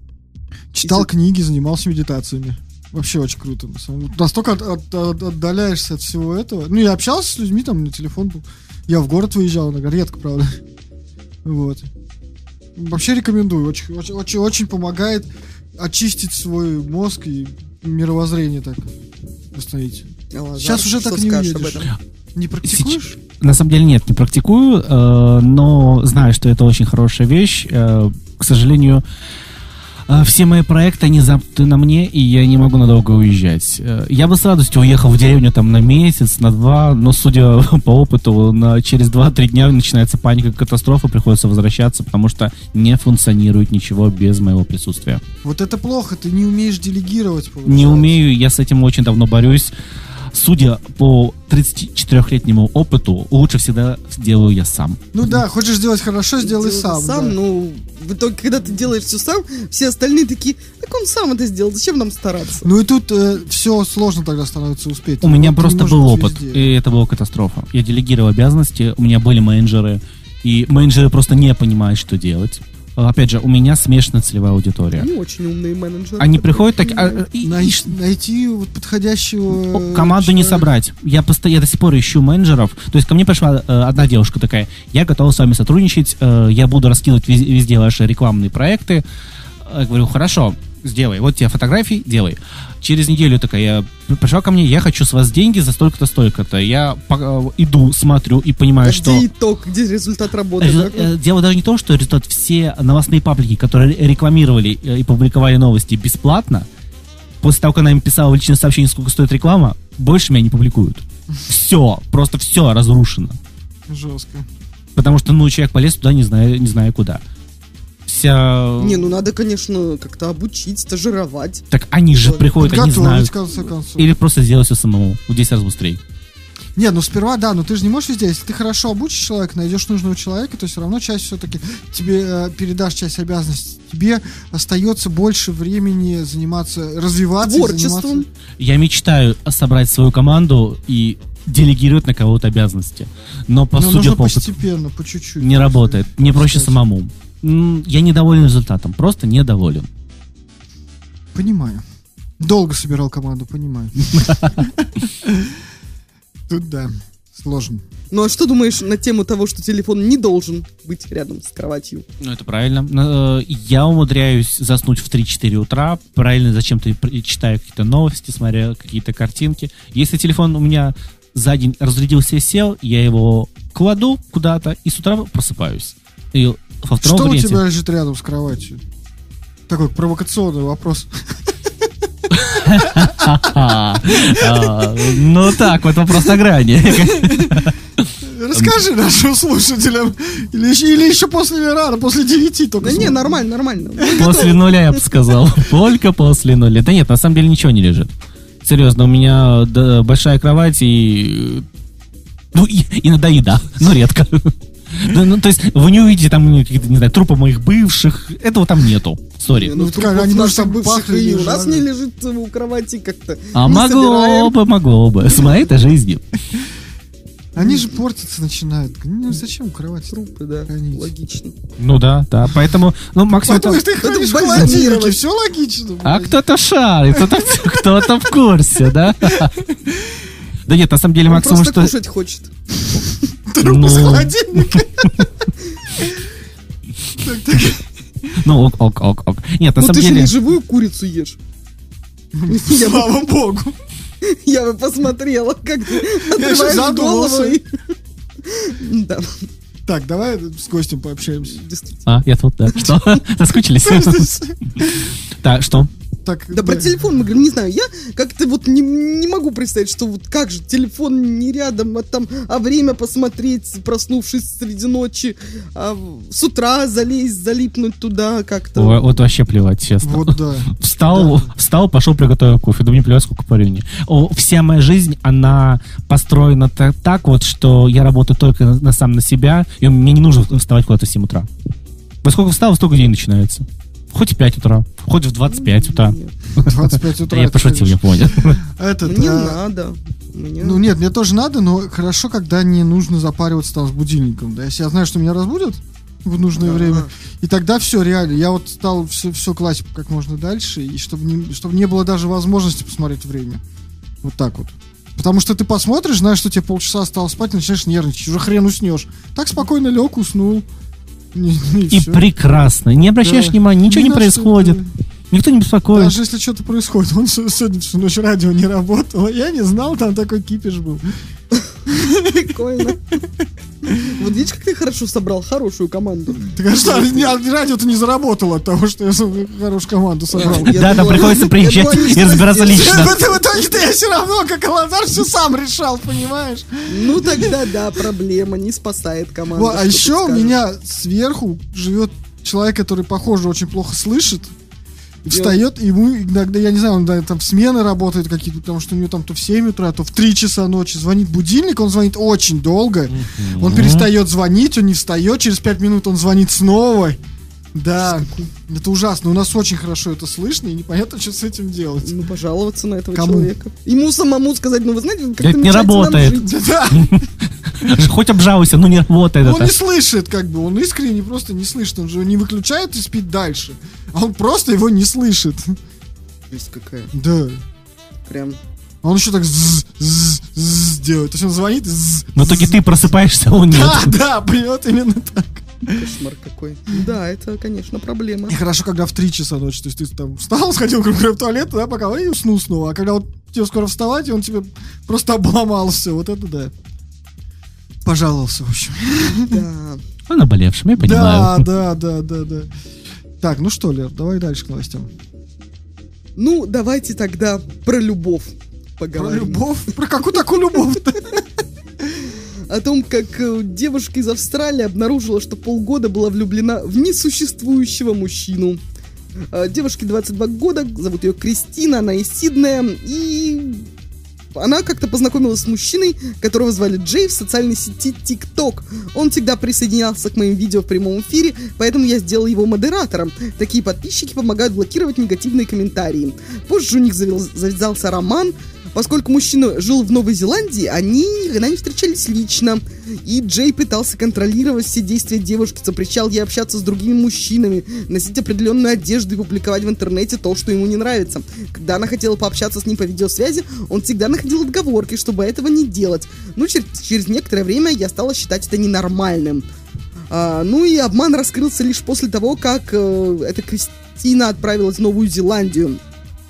Читал из- книги, занимался медитациями. Вообще очень круто. На самом деле. Настолько от- от- от- отдаляешься от всего этого. Ну, я общался с людьми, там, на телефон был. Я в город выезжал, иногда, редко, правда. Вот. Вообще рекомендую. Очень, очень, очень, очень помогает очистить свой мозг и мировоззрение так восстановить. Алазар, Сейчас уже так не об уедешь. этом? Не практикуешь? На самом деле нет, не практикую, э, но знаю, что это очень хорошая вещь. Э, к сожалению, э, все мои проекты, они запты на мне, и я не могу надолго уезжать. Э, я бы с радостью уехал в деревню там на месяц, на два, но судя по опыту, на, через 2-3 дня начинается паника, катастрофа, приходится возвращаться, потому что не функционирует ничего без моего присутствия. Вот это плохо, ты не умеешь делегировать. Не получается. умею, я с этим очень давно борюсь. Судя по 34-летнему опыту, лучше всегда делаю я сам. Ну да, хочешь сделать хорошо, сделай Делай сам. сам, да. ну, в итоге, когда ты делаешь все сам, все остальные такие, так он сам это сделал, зачем нам стараться? Ну и тут все сложно тогда становится успеть. У меня Вот ты просто был опыт, везде. и это была катастрофа. Я делегировал обязанности, у меня были менеджеры, и менеджеры просто не понимают, что делать. А, Опять же, у меня смешанная целевая аудитория. Они очень умные менеджеры. Они приходят так, а, понимают. и- и Най- ш- найти вот подходящего э, команду не человека. собрать. Я, поsto- я до сих пор ищу менеджеров. То есть ко мне пришла э, одна девушка такая, я готова с вами сотрудничать, э, я буду раскидывать вез- везде ваши рекламные проекты. Э, Я говорю, хорошо, сделай. Вот тебе фотографии, делай. Через неделю такая, я пришла ко мне, я хочу с вас деньги за столько-то, столько-то. Я э, иду, смотрю и понимаю, А что... где итог, где результат работы? Резу- э, Дело даже не в том, что результат все новостные паблики, которые ре- рекламировали э, и публиковали новости бесплатно, после того, как она им писала в личное сообщение, сколько стоит реклама, больше меня не публикуют. Все, просто все разрушено. Жестко. Потому что, ну, человек полез туда, не зная, не зная куда. Вся... Не, ну надо, конечно, как-то обучить, стажировать. Так они же приходят, они знают. конце концов. Или просто сделать все самому. В 10 раз быстрее. Не, ну сперва, да, но ты же не можешь везде. Если ты хорошо обучишь человека, найдешь нужного человека, то все равно часть все-таки тебе э, передашь часть обязанностей. Тебе остается больше времени заниматься, развиваться. и Творчеством. заниматься- Я мечтаю собрать свою команду и делегировать на кого-то обязанности. Но, по Но судя нужно по опыту, постепенно, по чуть-чуть. не работает. Мне проще Кстати. самому. Я недоволен результатом. Просто недоволен. Понимаю. Долго собирал команду, понимаю. Тут да. Сложно. Ну а что думаешь на тему того, что телефон не должен быть рядом с кроватью? Ну, это правильно. Э, Я умудряюсь заснуть в 3-4 утра, правильно зачем-то читаю какие-то новости, смотря какие-то картинки. Если телефон у меня за день разрядился и сел, я его кладу куда-то и с утра просыпаюсь. И во втором Что у варианте... тебя лежит рядом с кроватью? Такой провокационный вопрос. Ну так, вот вопрос на грани. Расскажи нашим слушателям. Или еще, или еще после рано, после девяти только. Да не, смотрим. нормально, нормально. После нуля, я бы сказал. Только после нуля. Да нет, на самом деле ничего не лежит. Серьезно, у меня большая кровать и... Ну, и, иногда еда, но редко. Ну, ну, то есть вы не увидите там какие-то, не знаю, трупы моих бывших. Этого там нету. Сори. Ну, Ну, как, они наших там бывших и у нас не лежит у кровати как-то. А не могло собираем. бы, могло бы. С моей-то жизнью. Они же портиться начинают. Ну зачем кровать? Трупы, да, Хранить. логично. Ну да, да. Поэтому, ну, максимум... Потому что ты Это хранишь в холодильнике, все логично. А кто-то шарит, кто-то, в курсе, да? Да нет, на самом деле Он максимум, просто что... кушать хочет. Трупы с Ну. холодильника. Так, так. Ну, ок, ок, ок, ок. Нет, на Ну самом ты же деле... не живую курицу ешь. Слава богу. я бы посмотрела, как ты отрываешь задумался. голову. Да, Так, давай с гостем пообщаемся. А, я тут, да. Что? Соскучились? Так, что? Так, Да про телефон мы говорим, не знаю, я как-то вот не, не могу представить, что вот как же телефон не рядом, а там, а время посмотреть, проснувшись среди ночи, а с утра залезть, залипнуть туда как-то. Ой, Вот вообще плевать, честно. Вот да. Встал, встал, пошел, приготовил кофе. Да мне плевать, сколько по времени. О, вся моя жизнь, она построена та- так вот, что я работаю только на, на сам на себя, и мне не нужно вставать куда-то в 7 утра. Во сколько встал, столько день начинается. Хоть в 5 утра, хоть в 25 утра. Нет, 25 утра. Я это, пошутил, я понял. А, надо. Мне- Ну нет, мне тоже надо, но хорошо, когда не нужно запариваться там с будильником. Да, если я знаю, что меня разбудят в нужное Да. время, и тогда все реально. Я вот стал все, все класть как можно дальше, и чтобы не, чтобы не было даже возможности посмотреть время. Вот так вот. Потому что ты посмотришь, знаешь, что тебе полчаса осталось спать, и начинаешь нервничать, уже хрен уснешь. Так спокойно лег, уснул. И, прекрасно. Не обращаешь Да. внимания, ничего Ни не что, происходит. Никто не беспокоит. Даже если что-то происходит, он сегодня всю ночь радио не работало, я не знал, там такой кипиш был. Прикольно. Вот видишь, как ты хорошо собрал хорошую команду. Так а что, радио-то не заработало от того, что я хорошую команду собрал. Да, да, думала- приходится приезжать и разбираться лично. В итоге-то я все равно, как Алазар, все сам решал, понимаешь? Ну тогда да, проблема, не спасает команду. А еще у меня сверху живет человек, который, похоже, очень плохо слышит. Встает, и ему иногда, я не знаю, он да, там смены работает какие-то, потому что у него там то в 7 утра, то в 3 часа ночи звонит будильник, он звонит очень долго. Он перестает звонить, он не встает, через 5 минут он звонит снова. Да, это ужасно. У нас очень хорошо это слышно, и непонятно, что с этим делать. Ну, пожаловаться на этого Кому? человека. Ему самому сказать, ну, вы знаете, как-то Это не работает. жить. Да, Хоть обжалуйся, ну не работает он это. не слышит, как бы, он искренне просто не слышит, он же не выключает и спит дальше, а он просто его не слышит. Жесть какая. Да. Прям. А он еще так зз, зз, зз делает. То есть он звонит, Но только ты просыпаешься, а он нет. Да, да, поет именно так. Кошмар какой. Да, это, конечно, проблема. И хорошо, когда в 3 часа ночи, то есть ты там встал, сходил, грубо говоря, в туалет, да, пока и уснул снова. А когда вот тебе скоро вставать, и он тебе просто обломал все. Вот это да. Пожаловался, в общем. Да. Он наболевшим, я Да, понимаю. да, да, да, да. Так, ну что, Лер, давай дальше к новостям. Ну, давайте тогда про любовь Про поговорим. любовь? Про какую такую любовь-то? О том, как э, девушка из Австралии обнаружила, что полгода была влюблена в несуществующего мужчину. Э, Девушке 22 года, зовут ее Кристина, она из Сиднея, и она как-то познакомилась с мужчиной, которого звали Джей в социальной сети TikTok. Он всегда присоединялся к моим видео в прямом эфире, поэтому я сделал его модератором. Такие подписчики помогают блокировать негативные комментарии. Позже у них завязался роман, Поскольку мужчина жил в Новой Зеландии, они никогда не встречались лично. И Джей пытался контролировать все действия девушки, запрещал ей общаться с другими мужчинами, носить определенную одежду и публиковать в интернете то, что ему не нравится. Когда она хотела пообщаться с ним по видеосвязи, он всегда находил отговорки, чтобы этого не делать. Ну, чер- через некоторое время я стала считать это ненормальным. А, ну и обман раскрылся лишь после того, как э, эта Кристина отправилась в Новую Зеландию.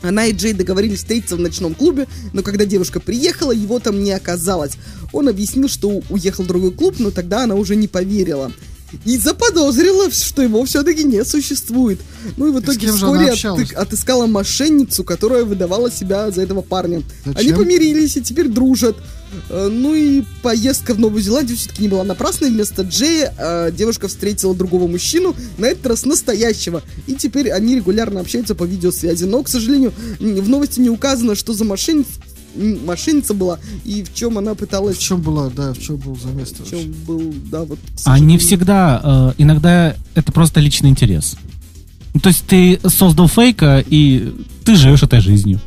Она и Джей договорились встретиться в ночном клубе, но когда девушка приехала, его там не оказалось. Он объяснил, что уехал в другой клуб, но тогда она уже не поверила. И заподозрила, что его все-таки не существует. Ну и в итоге она вскоре отык- отыскала мошенницу, которая выдавала себя за этого парня. Зачем? Они помирились и теперь дружат. Э, Ну и поездка в Новую Зеландию все-таки не была напрасной. Вместо Джея э, девушка встретила другого мужчину, на этот раз настоящего. И теперь они регулярно общаются по видеосвязи. Но, к сожалению, в новости не указано, что за мошенница, м, мошенница была и в чем она пыталась... В чем была, да, в чем был за место? в чем был, да, вот... А сожалению. всегда, э, иногда это просто личный интерес. То есть ты создал фейка, и ты живешь этой жизнью.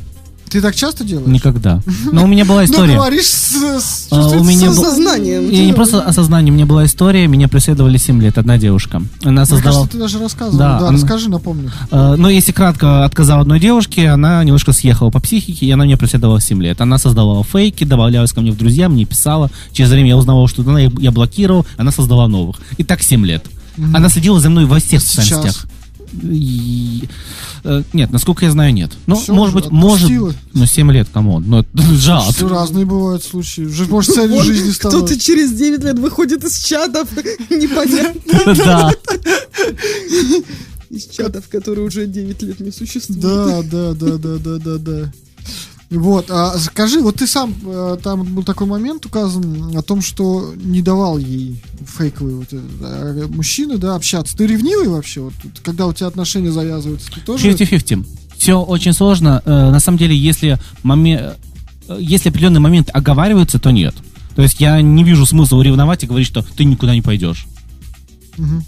Ты так часто делаешь? Никогда. Но у меня была Ну, история. говоришь с, с А, чувствуется у меня со- был- Сознанием. И не просто осознание, у меня была история, меня преследовали 7 лет, одна девушка. Она Мне создала... кажется, ты даже рассказывал. Да, Да, она- расскажи, напомню. Э, Ну, если кратко, отказала одной девушке, она немножко съехала по психике, и она меня преследовала 7 лет. Она создавала фейки, добавлялась ко мне в друзья, мне писала. Через время я узнавал, что она, я блокировал, она создала новых. И так 7 лет. Она следила за мной во всех соцсетях. Э, нет, насколько я знаю, нет. Ну, Всё может быть, может... Ну, 7 лет, come on. Ну, жалко. Что разные бывают случаи. Уже, может, целью Вот жизни стало. Кто-то через 9 лет выходит из чатов, непонятно, Да. из чатов, которые уже 9 лет не существуют. Да, да, да, да, да, да, да. Вот, а скажи, вот ты сам, э, там был такой момент указан о том, что не давал ей фейковые вот, э, э, мужчины, да, общаться. Ты ревнивый вообще? Вот, когда у тебя отношения завязываются, ты тоже... 50-50. Все очень сложно. На самом деле, если, моме- э, если определенный момент оговаривается, то нет. То есть я не вижу смысла ревновать и говорить, что ты никуда не пойдешь.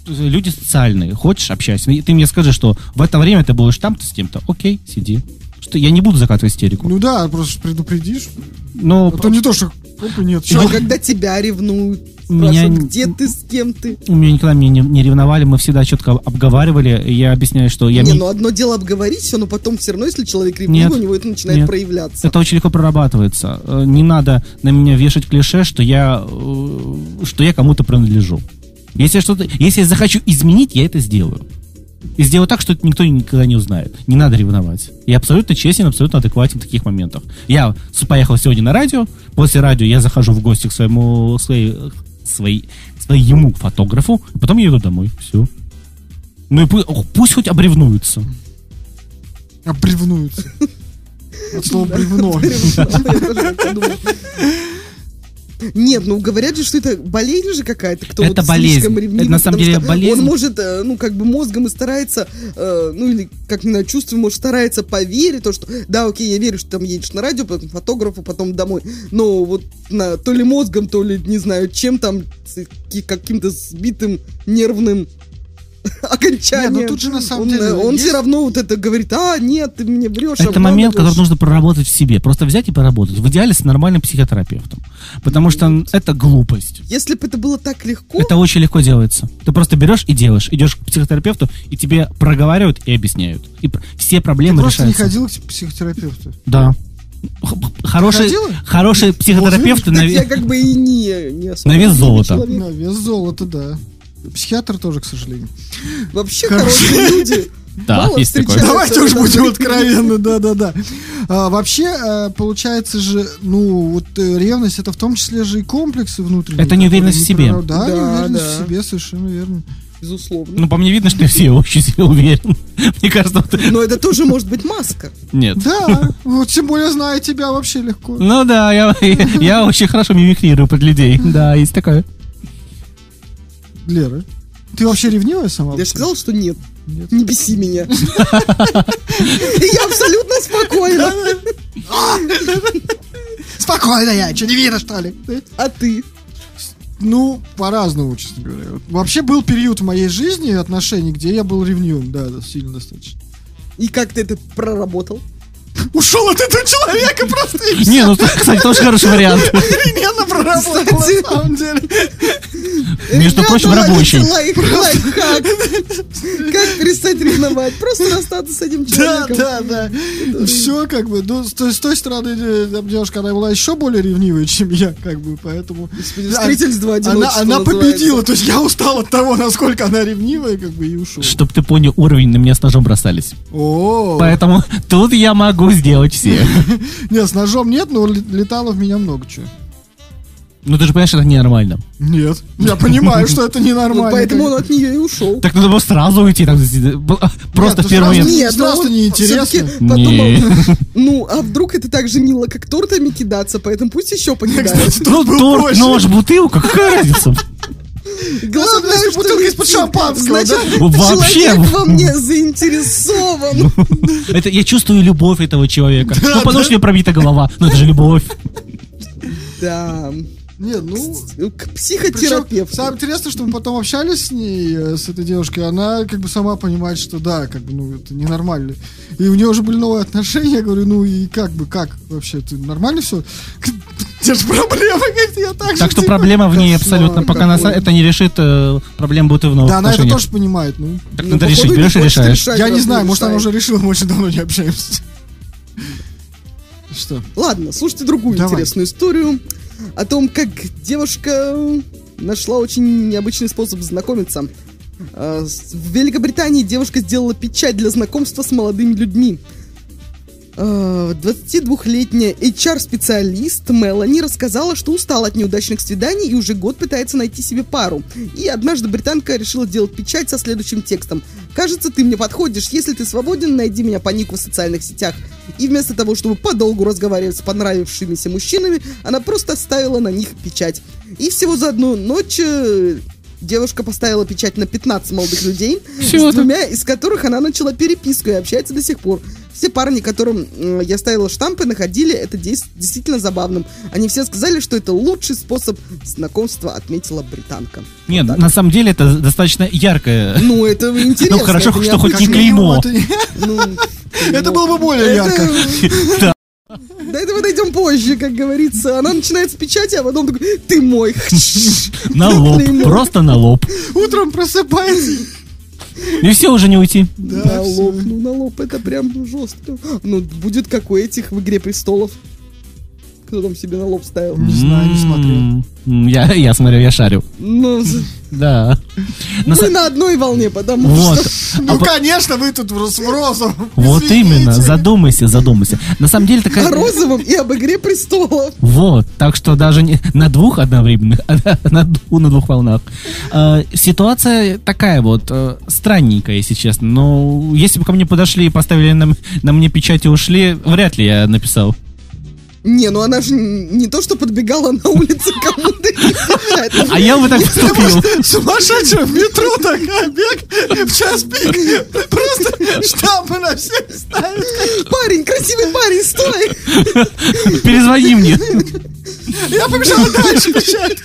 Есть Люди социальные. Хочешь, общайся. Ты мне скажи, что в это время ты будешь там-то с тем-то. Окей, сиди. Что я не буду закатывать истерику. Ну да, просто предупредишь. Но А то не то, что опа, нет. Что, чё? когда тебя ревнуют, Меня где ты, с кем ты? у меня никогда меня не, не ревновали, мы всегда четко обговаривали. Я объясняю, что я не, ми- ну одно дело обговорить все, но потом все равно, если человек ревнивый, Нет. у него это начинает Нет. проявляться. Это очень легко прорабатывается. Э, Не надо на меня вешать клише, что я, э, что я кому-то принадлежу. Если я что-то, если я захочу изменить, я это сделаю. И сделаю так, что это никто никогда не узнает. Не надо ревновать. Я абсолютно честен, абсолютно адекватен в таких моментах. Я поехал сегодня на радио. После радио я захожу в гости к своему своей, своей, своему фотографу, а потом еду домой. Все. Ну и пу- ох, пусть хоть обревнуются. Обревнуются. От слова бревно. Нет, ну говорят же, что это болезнь же какая-то, кто Это вот болезнь. слишком ревнивый, Это на самом деле болезнь. Он может, э, ну, как бы мозгом и старается, э, ну, или, как не знаю, чувством, может, старается поверить, то, что, да, окей, я верю, что там едешь на радио, потом фотографу, потом домой, но вот на, то ли мозгом, то ли, не знаю, чем там, каким-то сбитым нервным окончанием. Не, ну тут же на самом он, деле Он есть- все равно вот это говорит, а, нет, ты мне врешь. Это момент, который обманываешь». нужно проработать в себе. Просто взять и поработать. В идеале с нормальным психотерапевтом. Потому что это глупость. Если бы это было так легко, Это очень легко делается. Ты просто берешь и делаешь. Идешь к психотерапевту, и тебе проговаривают и объясняют. И все Ты проблемы просто не решаются. ходил к психотерапевту. Да. Хороший, хороший психотерапевт на, я ве- как бы и не, не на вес золота. На вес золота, да. Психиатр тоже, к сожалению. Вообще хорошие люди. Да, мало есть такое. Давайте уж будем откровенны, да-да-да. А, вообще, а, получается же, ну, вот э, ревность, это в том числе же и комплексы внутренние. Это неуверенность в себе. Да, Да, неуверенность да. в себе, совершенно верно. Безусловно. Ну, по мне видно, что все очень себе уверены. Мне кажется, вот- Но это тоже может быть маска. Нет. Да, вот тем более зная тебя вообще легко. Ну да, я, я очень хорошо мимикрирую под людей. Да, есть такое. Лера, ты вообще ревнивая сама? Я же сказал, что нет. Нет. Не беси меня. Я абсолютно спокойна. Спокойно я, что не видно, что ли? А ты? Ну, по-разному, честно говоря. Вообще был период в моей жизни отношений, где я был ревнивым, да, сильно достаточно. И как ты это проработал? Ушел от этого человека просто Не, ну, кстати, тоже хороший вариант. охрененно проработал, на самом деле. Между прочим, рабочий. лайк- лайфхак. Как перестать ревновать? Просто расстаться с этим Да, человеком. да, да. Все как бы, ну, с той, стороны э, девушка, она была еще более ревнивая, чем я, как бы, поэтому... Встретились два Она, одиночества, она победила, то есть я устал от того, насколько она ревнивая, как бы, и ушел. Чтоб ты понял, уровень на меня с ножом бросались. О, Поэтому тут я могу сделать все. нет, с ножом нет, но летало в меня много чего. Ну ты же понимаешь, это ненормально. Нет, я понимаю, что это ненормально. поэтому он от нее и ушел. Так надо было сразу уйти. так, просто ну в первый момент. не- Нет, просто он неинтересно. подумал, ну, а вдруг это так же мило, как тортами кидаться, поэтому пусть еще Ну, был торт, нож, бутылка, какая разница? Главное, что бутылка из-под шампанского, Значит, Вообще. человек во мне заинтересован. Это я чувствую любовь этого человека. Ну, потому что у него пробита голова. Ну, это же любовь. Да. Нет, ну... К Причем психотерапевту. самое интересное, что мы потом общались с ней, э, с этой девушкой, она как бы сама понимает, что да, как бы, ну, это ненормально. И у нее уже были новые отношения, я говорю, ну и как бы, как вообще, ты нормально все? Те же проблемы, как я так же, Так что типа, проблема в ней абсолютно. Пока нас какой. это не решит, э, проблем будет и в новых Да, она это тоже понимает, ну. Так Ну, надо решить, не берешь и решаешь. решать, Я не знаю, может, она уже решила, мы очень давно не общаемся. Что? Ладно, слушайте другую Давай. интересную историю о том, как девушка нашла очень необычный способ знакомиться. А, В Великобритании девушка сделала печать для знакомства с молодыми людьми. А, 22-летняя HR-специалист Мелани рассказала, что устала от неудачных свиданий и уже год пытается найти себе пару. И однажды британка решила сделать печать со следующим текстом. «Кажется, ты мне подходишь. Если ты свободен, найди меня по нику в социальных сетях». И вместо того, чтобы подолгу разговаривать с понравившимися мужчинами, она просто ставила на них печать. И всего за одну ночь э, девушка поставила печать на 15 молодых людей, с Всего-то. двумя из которых она начала переписку и общается до сих пор. Все парни, которым э, я ставила штампы, находили это действительно забавным. Они все сказали, что это лучший способ знакомства, отметила британка. Нет, Так. на самом деле это достаточно яркое. Ну, это интересно. Ну, хорошо, это что хоть не клеймо. Это не- Ну, Это было бы более ярко. Да. До этого дойдем позже, как говорится. Она начинает с печати, а потом такой, ты мой. На лоб, просто на лоб. Утром просыпается. И все уже не уйти. Да, лоб, ну на лоб, это прям жестко. Ну, будет как у этих в «Игре престолов». Кто там себе на лоб ставил? Не знаю, не смотрел. Я, я смотрю, я шарю. Ну, Да. На мы са- на одной волне, потому Вот. что... Ну, конечно, вы тут в розовом. Вот Извините. именно, задумайся, задумайся. На самом деле такая... О розовом и об «Игре престолов». Вот, так что даже не на двух одновременных, а на, на двух волнах. Э, ситуация такая вот, э, странненькая, если честно. Но если бы ко мне подошли и поставили на, на мне печать и ушли, вряд ли я написал. Не, ну она же не то, что подбегала на улице кому-то. А я бы так поступил. Сумасшедший в метро такая бег в час пик. Просто штампы на всех ставит. Парень, красивый парень, стой! Перезвони мне. Я побежала дальше печатать.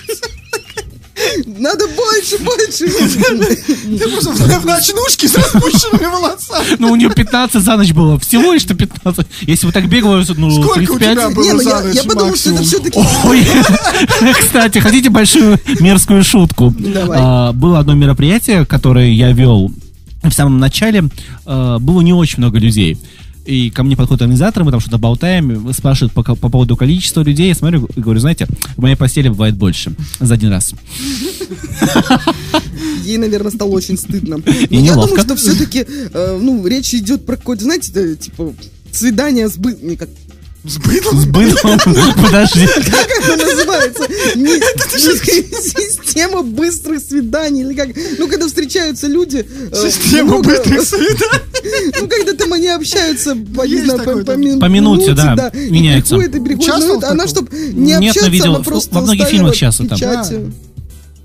Надо больше, больше. Ты просто в ночнушке с распущенными волосами. Ну, у нее 15 за ночь было. Всего лишь что 15. Если бы так бегало, ну, Сколько у 35. тебя было Не, ну за я, ночь я подумал, что это все-таки... Ой, кстати, хотите большую мерзкую шутку? Давай. А, Было одно мероприятие, которое я вел в самом начале. а, Было не очень много людей. И ко мне подходит организатор, мы там что-то болтаем, спрашивают по, по поводу количества людей. Я смотрю и говорю, знаете, в моей постели бывает больше за один раз. Ей, наверное, стало очень стыдно. И я думаю, что все-таки, ну, речь идет про какое-то, знаете, да, типа, свидание с бы... не как- С быдлом? С быдлом. Подожди. Как это называется? Не- не- Система быстрых свиданий, или как? Ну, когда встречаются люди... э, Система быстрых свиданий. Ну, когда там они общаются, по, не минуте, да. Участвовал Ну, она, чтобы не Нет, но общаться, видел она в- просто во многих фильмах сейчас это.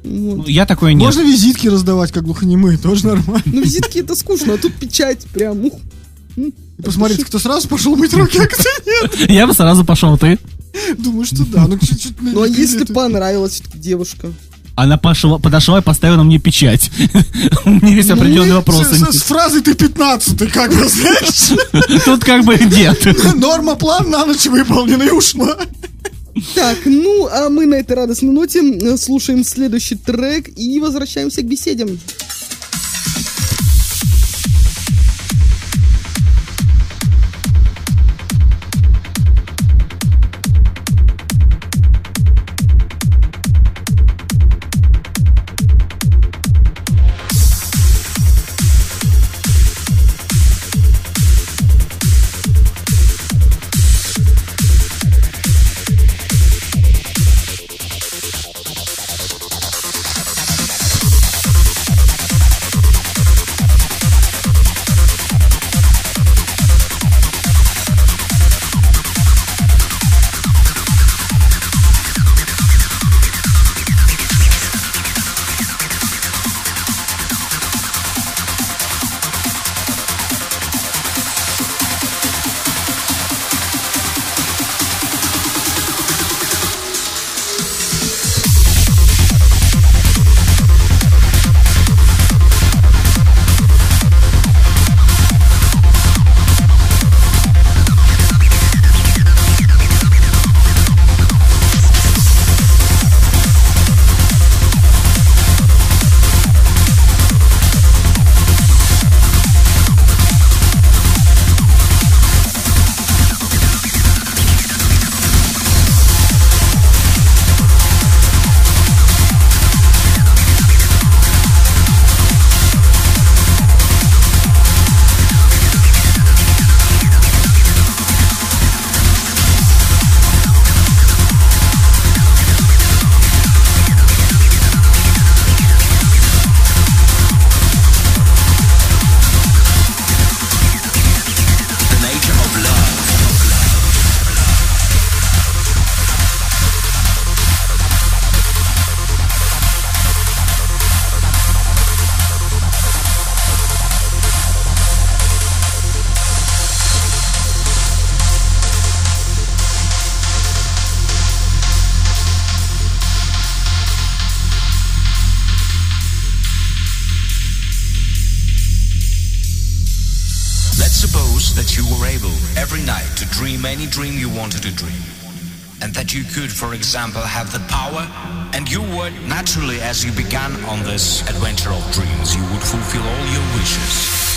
Вот. Я такое нет. Можно визитки раздавать, как глухонемые, тоже нормально. Ну, визитки это скучно, а тут печать прям, ух. И посмотрите, кто сразу пошел мыть руки, а кто нет. Я бы сразу пошел, ты. Думаю, что да. Ну, чуть-чуть Ну, а если понравилась все-таки девушка? Она пошла, подошла и поставила мне печать. Мне есть определенные вопросы. С, с фразой ты 15 как бы, знаешь. Тут как бы нет. Норма, план на ночь выполнена и ушла. Так, ну, а мы на этой радостной ноте э, слушаем следующий трек и возвращаемся к беседам. Dream you wanted to dream. And that you could, for example, have the power, and you would naturally, as you began on this adventure of dreams, you would fulfill all your wishes.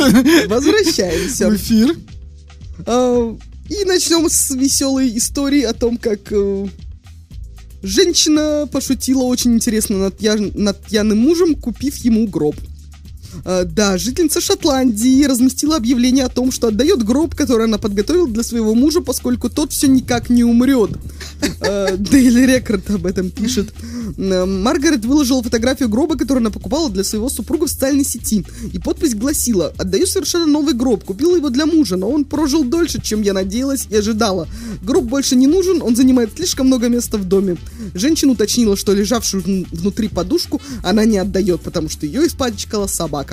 Возвращаемся Возвращаемся. в эфир. А, И начнем с веселой истории о том, как э, женщина пошутила очень интересно над, я- над пьяным мужем, купив ему гроб. А, Да, жительница Шотландии разместила объявление о том, что отдает гроб, который она подготовила для своего мужа, поскольку тот все никак не умрет. А, Daily Record об этом пишет. Маргарет выложила фотографию гроба, которую она покупала для своего супруга в социальной сети. И подпись гласила «Отдаю совершенно новый гроб. Купила его для мужа, но он прожил дольше, чем я надеялась и ожидала. Гроб больше не нужен, он занимает слишком много места в доме». Женщина уточнила, что лежавшую вн- внутри подушку она не отдает, потому что ее испачкала собака.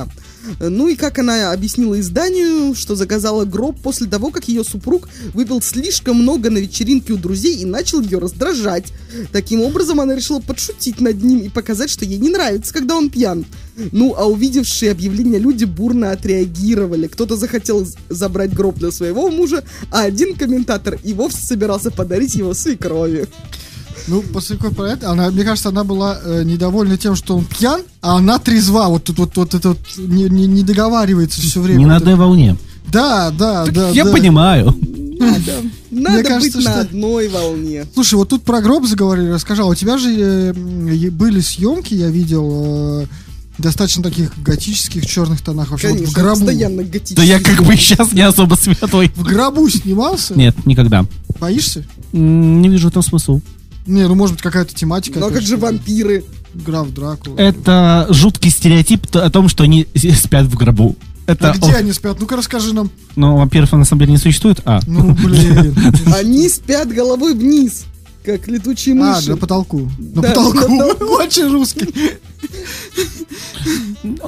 Ну и как она объяснила изданию, что заказала гроб после того, как ее супруг выпил слишком много на вечеринке у друзей и начал ее раздражать. Таким образом, она решила подшутить над ним и показать, что ей не нравится, когда он пьян. Ну, а увидевшие объявление люди бурно отреагировали. Кто-то захотел забрать гроб для своего мужа, а один комментатор и вовсе собирался подарить его свекрови. Ну, после какой проект, она, мне кажется, она была э, недовольна тем, что он пьян, а она трезва. Вот тут вот, вот это вот не, не, не договаривается все время. Не на Вот одной волне. Да, да, да. Я да. понимаю. Надо, надо кажется, быть на что- одной волне. Слушай, вот тут про гроб заговорили, расскажи, а у тебя же э, были съемки, я видел, э, достаточно таких готических черных тонах вообще. вот в Конечно, гробу. постоянно готический. Да я как бы сейчас не особо светлый. В гробу снимался? Нет, никогда. Боишься? Не вижу там смысла. Не, ну может быть какая-то тематика. Но опять как же вампиры? Граф Дракула. Это жуткий стереотип о том, что они спят в гробу. Это, А где о, они спят? Ну-ка расскажи нам. ну, вампиров на самом деле не существует, а. Ну, блин. Они спят головой вниз, как летучие А, мыши. потолку. На потолку. на потолку. Очень русский.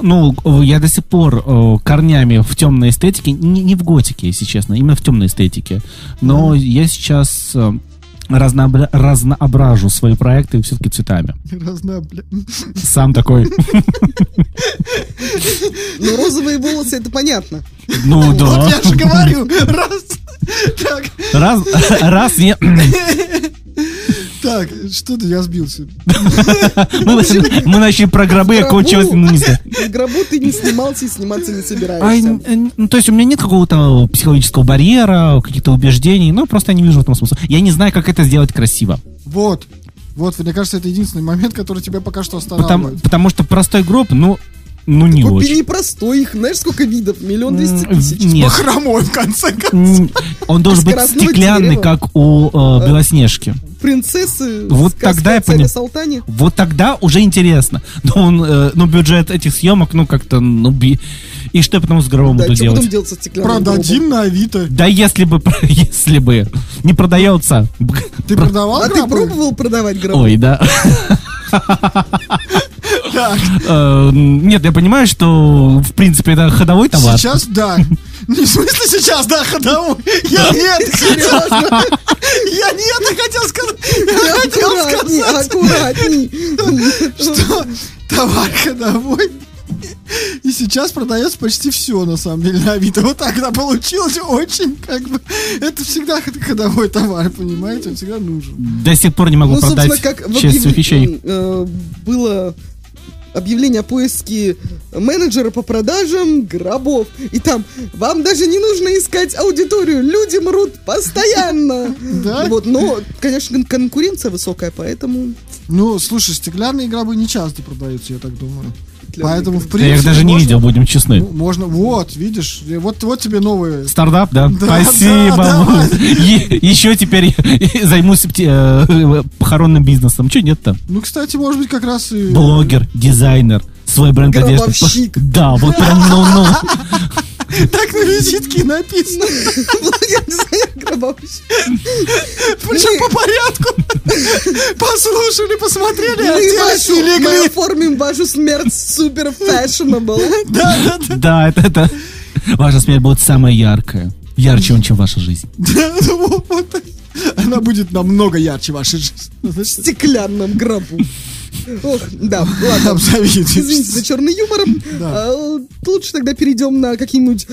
Ну, я до сих пор корнями в темной эстетике, не, не в готике, если честно, именно в темной эстетике. Но я сейчас э, разнообра- разноображу свои проекты все-таки цветами. Разна, бля. Сам такой. Ну, розовые волосы, это понятно. Ну Вот да. я же говорю. Раз. Так, Раз, раз я... так, что-то я сбился. Мы, начали про гробы, а кончилось... Ну, не знаю. В гробу ты не снимался и сниматься не собираешься. э, ну, то есть у меня нет какого-то психологического барьера, каких-то убеждений, ну, просто я не вижу в этом смысла. Я не знаю, как это сделать красиво. Вот. Вот, мне кажется, это единственный момент, который тебя пока что Потому, останавливает. потому что простой гроб, ну, ну не Купи очень. непростой, их знаешь сколько видов? Миллион двести тысяч. Нет. Бахромой, в конце концов. Он должен быть стеклянный, как у э, Белоснежки. Принцессы. Вот тогда я поним- Салтане. Вот тогда уже интересно. Но он, э, ну, бюджет этих съемок, ну, как-то, ну, би... И что я потом с гробом Да, буду что делать? потом делать со Продадим на Авито. Да если бы, если бы. Не продается. Ты Про- продавал гробом? А ты гробы? пробовал продавать гробы? Ой, да. Э, Нет, я понимаю, что, в принципе, это ходовой товар. сейчас да. Не в смысле сейчас, да, ходовой. Я не это Серьезно? Я не это хотел сказать. Я хотел сказать, аккуратней. что товар ходовой. И сейчас продается почти все, на самом деле, на Авито. Вот так да, получилось очень, как бы, это всегда ход- ходовой товар, понимаете, он всегда нужен. До сих пор не могу Ну, продать собственно, как в объяв- вещей. э, было объявление о поиске менеджера по продажам гробов. И там, вам даже не нужно искать аудиторию, люди мрут постоянно. Да? Вот, но, конечно, кон- конкуренция высокая, поэтому... Ну, слушай, стеклянные гробы не часто продаются, я так думаю. Поэтому, в Я принципе, их даже не можно- видел, будем честны. Ну, Можно, вот, видишь, вот, вот тебе новые. Стартап, да? Да, Спасибо. да, Е- Еще теперь займусь э, похоронным бизнесом. Че нет-то? Ну, кстати, может быть, как раз и... Блогер, дизайнер, свой бренд одежды. Да, вот прям, ну-ну. Так на визитке написано. Я. Причем по порядку. Послушали, посмотрели, оделись и вашу, мы легли. оформим вашу смерть супер fashionable. Да, да, да. Да, это, это. Ваша смерть будет самая яркая. Ярче, чем ваша жизнь. Да, ну, вот. Она будет намного ярче вашей жизни. В стеклянном гробу. Ох, да, ладно. Извините за черный юмор. Да. А, Лучше тогда перейдем на какие-нибудь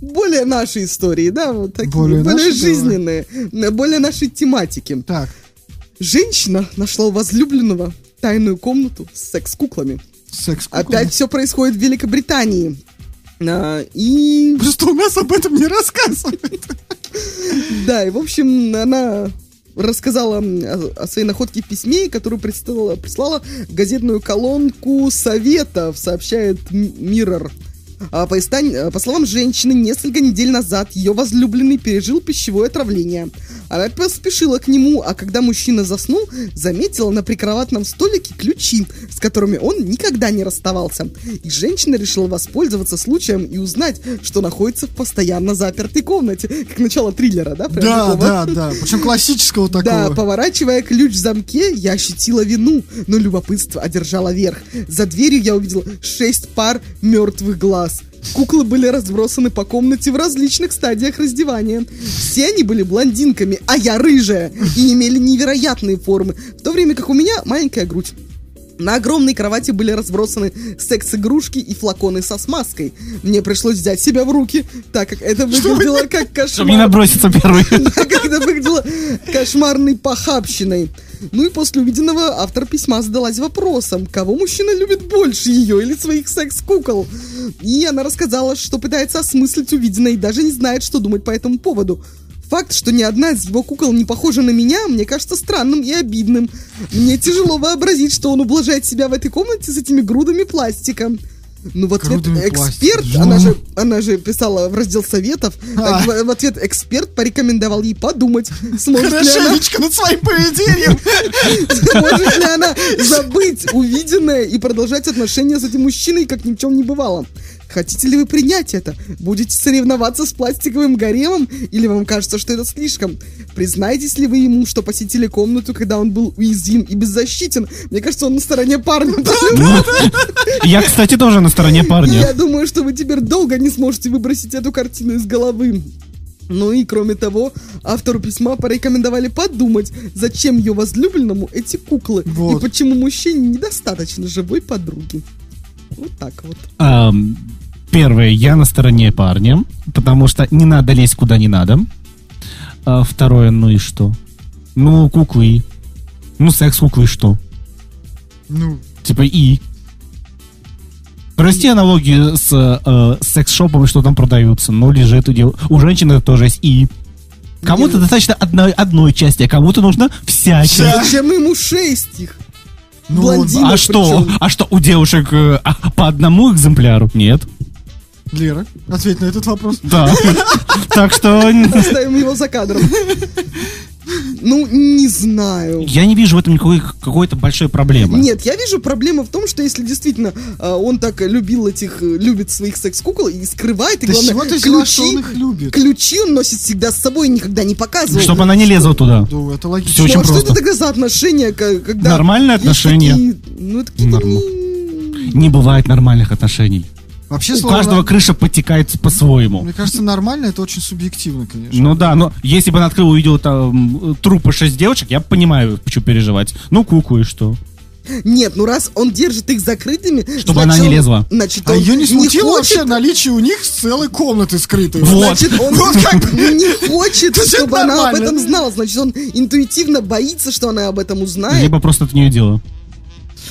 более наши истории, да, вот такие, Более более, наши, давай. жизненные, на более нашей тематики. Так, Женщина нашла у возлюбленного тайную комнату с секс-куклами. секс Опять все происходит в Великобритании. А, и Просто у нас об этом не рассказывают. да, и в общем она рассказала о, о своей находке в письме, которую прислала, прислала в газетную колонку Советов, сообщает Mirror. А по, истань- по словам женщины, несколько недель назад ее возлюбленный пережил пищевое отравление. Она поспешила к нему, а когда мужчина заснул, заметила на прикроватном столике ключи, с которыми он никогда не расставался. И женщина решила воспользоваться случаем и узнать, что находится в постоянно запертой комнате. Как начало триллера, да? Прям Да, такого? да, да. Причем классического Да, такого. поворачивая ключ в замке, я ощутила вину, но любопытство одержало верх. За дверью я увидела шесть пар мертвых глаз. Куклы были разбросаны по комнате в различных стадиях раздевания. Все они были блондинками, а я рыжая, и имели невероятные формы, в то время как у меня маленькая грудь. На огромной кровати были разбросаны секс-игрушки и флаконы со смазкой. Мне пришлось взять себя в руки, так как это выглядело как кошмар. Чтобы не наброситься первый. как это выглядело кошмарной похабщиной. Ну и после увиденного автор письма задалась вопросом, кого мужчина любит больше, ее или своих секс-кукол. И она рассказала, что пытается осмыслить увиденное и даже не знает, что думать по этому поводу. Факт, что ни одна из его кукол не похожа на меня, мне кажется странным и обидным. Мне тяжело вообразить, что он ублажает себя в этой комнате с этими грудами пластика. Ну, в ответ Грудами эксперт, она же, она же писала в раздел советов, А. так, в, в ответ эксперт порекомендовал ей подумать, сможет ли, она, над своим поведением. может ли она забыть увиденное и продолжать отношения с этим мужчиной, как ни в чем не бывало. Хотите ли вы принять это? Будете соревноваться с пластиковым гаремом? Или вам кажется, что это слишком? Признаетесь ли вы ему, что посетили комнату, когда он был уязвим и беззащитен? Мне кажется, он на стороне парня. Я, кстати, тоже на стороне парня. Я думаю, что вы теперь долго не сможете выбросить эту картину из головы. Ну и кроме того, автору письма порекомендовали подумать, зачем ее возлюбленному эти куклы Вот. и почему мужчине недостаточно живой подруги. Вот так вот. Ам, Первое, я на стороне парня, потому что не надо лезть куда не надо. А второе, ну и что? Ну, куклы. Ну, секс-куклы и что? Ну, Типа и. Прости аналогию с э, секс-шопом, что там продаются. Ну, лежит у, дев... у женщины тоже есть и. Кому-то достаточно одной, одной части, а кому-то нужно вся часть. Зачем ему шесть их? ну, Блондин. А что? причем. А что, у девушек э, а, по одному экземпляру? Нет. Лера, ответь на этот вопрос. Да. Так что Оставим его за кадром. Ну, не знаю. я не вижу в этом никакой какой-то большой проблемы. Нет, я вижу проблема в том, что если действительно э, он так любил этих, э, любит своих секс-кукол и скрывает, и Да главное, чего ты взяла, ключи, что он их любит? ключи он носит всегда с собой и никогда не показывает. Чтобы она не лезла туда. Ну, это логично. Ну, очень а что просто. это тогда за отношения, когда... Нормальные отношения. такие- ну, это какие-то не- Не бывает нормальных отношений. Вообще, У слово каждого на- крыша подтекает по-своему. Мне кажется, нормально, это очень субъективно, конечно. Ну да, но если бы она открыла, увидела там трупы шесть девочек, я бы понимаю, почему переживать. Ну, куку и что? Нет, ну раз он держит их закрытыми... Чтобы значит, она не лезла. Значит, А он ее не смутило хочет- вообще наличие у них целой комнаты скрытой. Вот. Значит, он Вот как- не хочет, чтобы она об этом знала. Значит, он интуитивно боится, что она об этом узнает. Либо просто это не дело.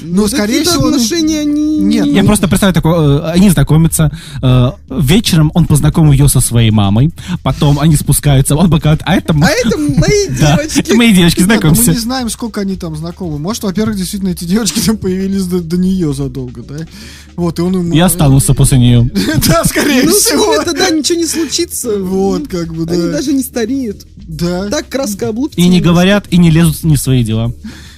Ну, скорее всего, ну, отношения они... нет, Я Ну. просто представляю такое, э, они знакомятся, э, вечером он познакомил ее со своей мамой, потом они спускаются, он показывает, а это... А это мои девочки. это мои девочки, ну, мы знакомься. не знаем, сколько они там знакомы. Может, во-первых, действительно, эти девочки там появились до, нее задолго, да? Вот, и он ему... Я останутся после нее. Да, скорее Ну, всего. ними тогда ничего не случится. Вот, как бы, Они да. даже не стареют. Да. Так краска облупится. И не говорят, и не лезут не в свои дела.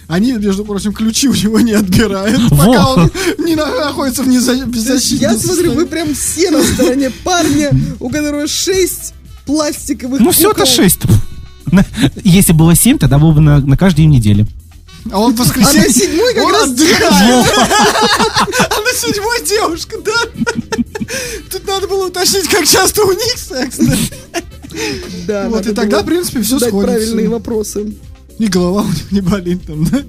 Они, между прочим, ключи у него не отбирают, Во. пока он не на- находится в беззащитном Я смотрю, вы прям все на стороне парня, у которого шесть пластиковых Ну все, это шесть. Если было семь, тогда было бы на, на каждый день недели. А он в А на воскресенье... седьмой как Он раз отдыхает. А на седьмой девушка, да? Тут надо было уточнить, как часто у них секс. да? Да, Вот, и тогда, в принципе, все сходится. правильные вопросы. И голова у них не болит там, да?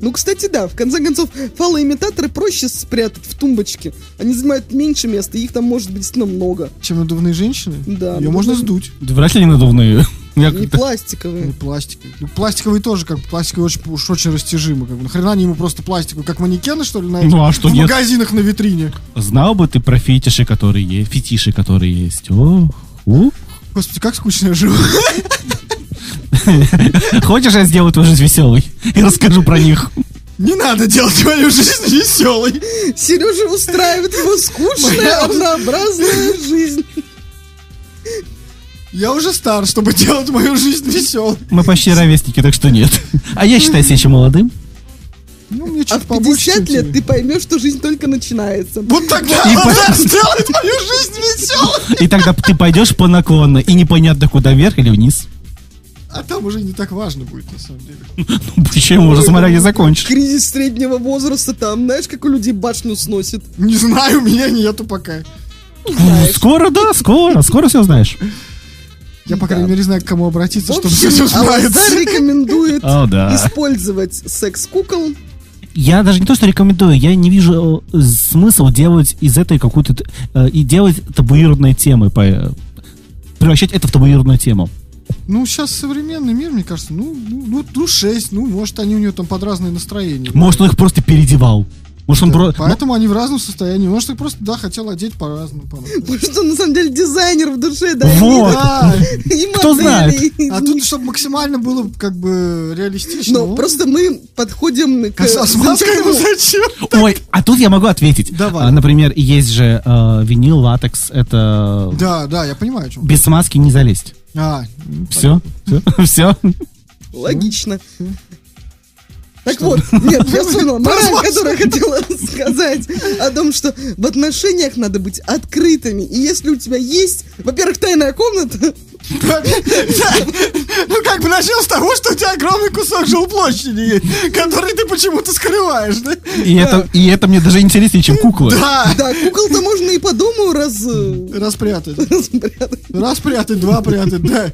Ну, кстати, да, в конце концов, фалоимитаторы проще спрятать в тумбочке. Они занимают меньше места, их там может быть действительно много. Чем надувные женщины? Да, Ее можно сдуть. Да Вряд ли не надувные. Я Не пластиковые. Не пластиковый. Ну, пластиковый тоже, как бы, пластиковый очень, уж очень растяжимый. Как бы. Нахрена они ему просто пластиковый, как манекены, что ли, на Ну, а что в нет? магазинах на витрине. Знал бы ты про фетиши, которые есть, фетиши, которые есть. О, у. Господи, как скучно я живу. Хочешь, я сделаю твою жизнь веселой и расскажу про них? Не надо делать мою жизнь веселой. Сережа устраивает его скучная, однообразная жизнь. Я уже стар, чтобы делать мою жизнь веселой. Мы почти ровесники, так что нет. А я считаю себя еще молодым. Ну, мне А чуть в побольше. 50 чем лет тебе. ты поймешь, что жизнь только начинается. Вот тогда И вот по- это сделает мою жизнь веселой. И тогда ты пойдешь по наклонной, и непонятно куда, вверх или вниз. А там уже не так важно будет, на самом деле. Ну, Почему? Уже смотря не закончишь. Кризис среднего возраста там, знаешь, как у людей башню сносит. Не знаю, у меня нету пока. Знаешь. Скоро, да, скоро, скоро все знаешь. Я, по крайней мере, знаю, к кому обратиться, В чтобы все справиться. рекомендует использовать секс-кукол. Я даже не то, что рекомендую, я не вижу э, смысла делать из этой какую-то... э, и делать табуированной темой, по- э, превращать это в табуированную тему. Ну, сейчас современный мир, мне кажется, ну, ну, ну, ну, 6, ну, может, они у него там под разные настроения. Может, он их просто передевал. Может, он Да, просто... Поэтому они в разном состоянии. Может, их просто, да, хотел одеть по-разному. по- Потому что он, на самом деле дизайнер в душе, да. Вот. Да, Кто знает? а тут, чтобы максимально было, как бы, реалистично. Но ну, просто мы подходим к... а с- маской зачем? Ой, а тут я могу ответить. Давай. А, например, есть же э, винил, латекс, это... Да, да, я понимаю, о чем. Без маски не залезть. А, Все, все. Логично. Так вот, нет, я вспомнила мораль, которую я хотела сказать о том, что в отношениях надо быть открытыми. И если у тебя есть, во-первых, тайная комната, ну, как бы начнем с того, что у тебя огромный кусок жилплощади есть, который ты почему-то скрываешь, да? И это, и это мне даже интереснее, чем куклы. Да, да, кукол-то можно и по дому раз... э, распрятать. распрятать. Раз прятать, два прятать, да.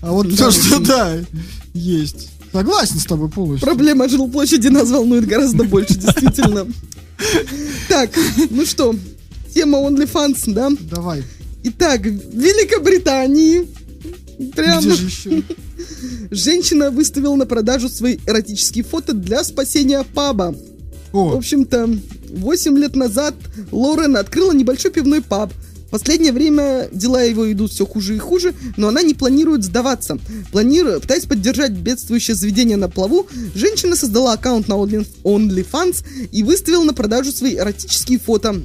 А вот то, что да, есть. Согласен с тобой полностью. Проблема жилплощади нас волнует гораздо больше, действительно. Так, ну что, тема OnlyFans, да? Давай. Итак, в Великобритании прям еще? женщина выставила на продажу свои эротические фото для спасения паба. В О, общем-то, 8 лет назад Лорен открыла небольшой пивной паб. В последнее время дела его идут все хуже и хуже, но она не планирует сдаваться. Планируя, пытаясь поддержать бедствующее заведение на плаву, женщина создала аккаунт на Only- OnlyFans и выставила на продажу свои эротические фото.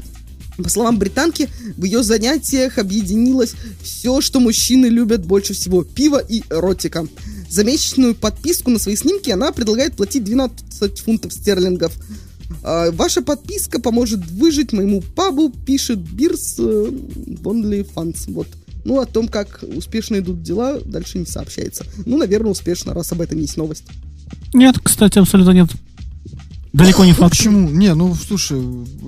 По словам британки, в ее занятиях объединилось все, что мужчины любят больше всего – пиво и эротика. За месячную подписку на свои снимки она предлагает платить 12 фунтов стерлингов. А, Ваша подписка поможет выжить моему пабу, пишет Бирс э, в OnlyFans. Вот. Ну, о том, как успешно идут дела, дальше не сообщается. Ну, наверное, успешно, раз об этом есть новость. Нет, кстати, абсолютно нет. Далеко не факт. Почему? Не, ну слушай,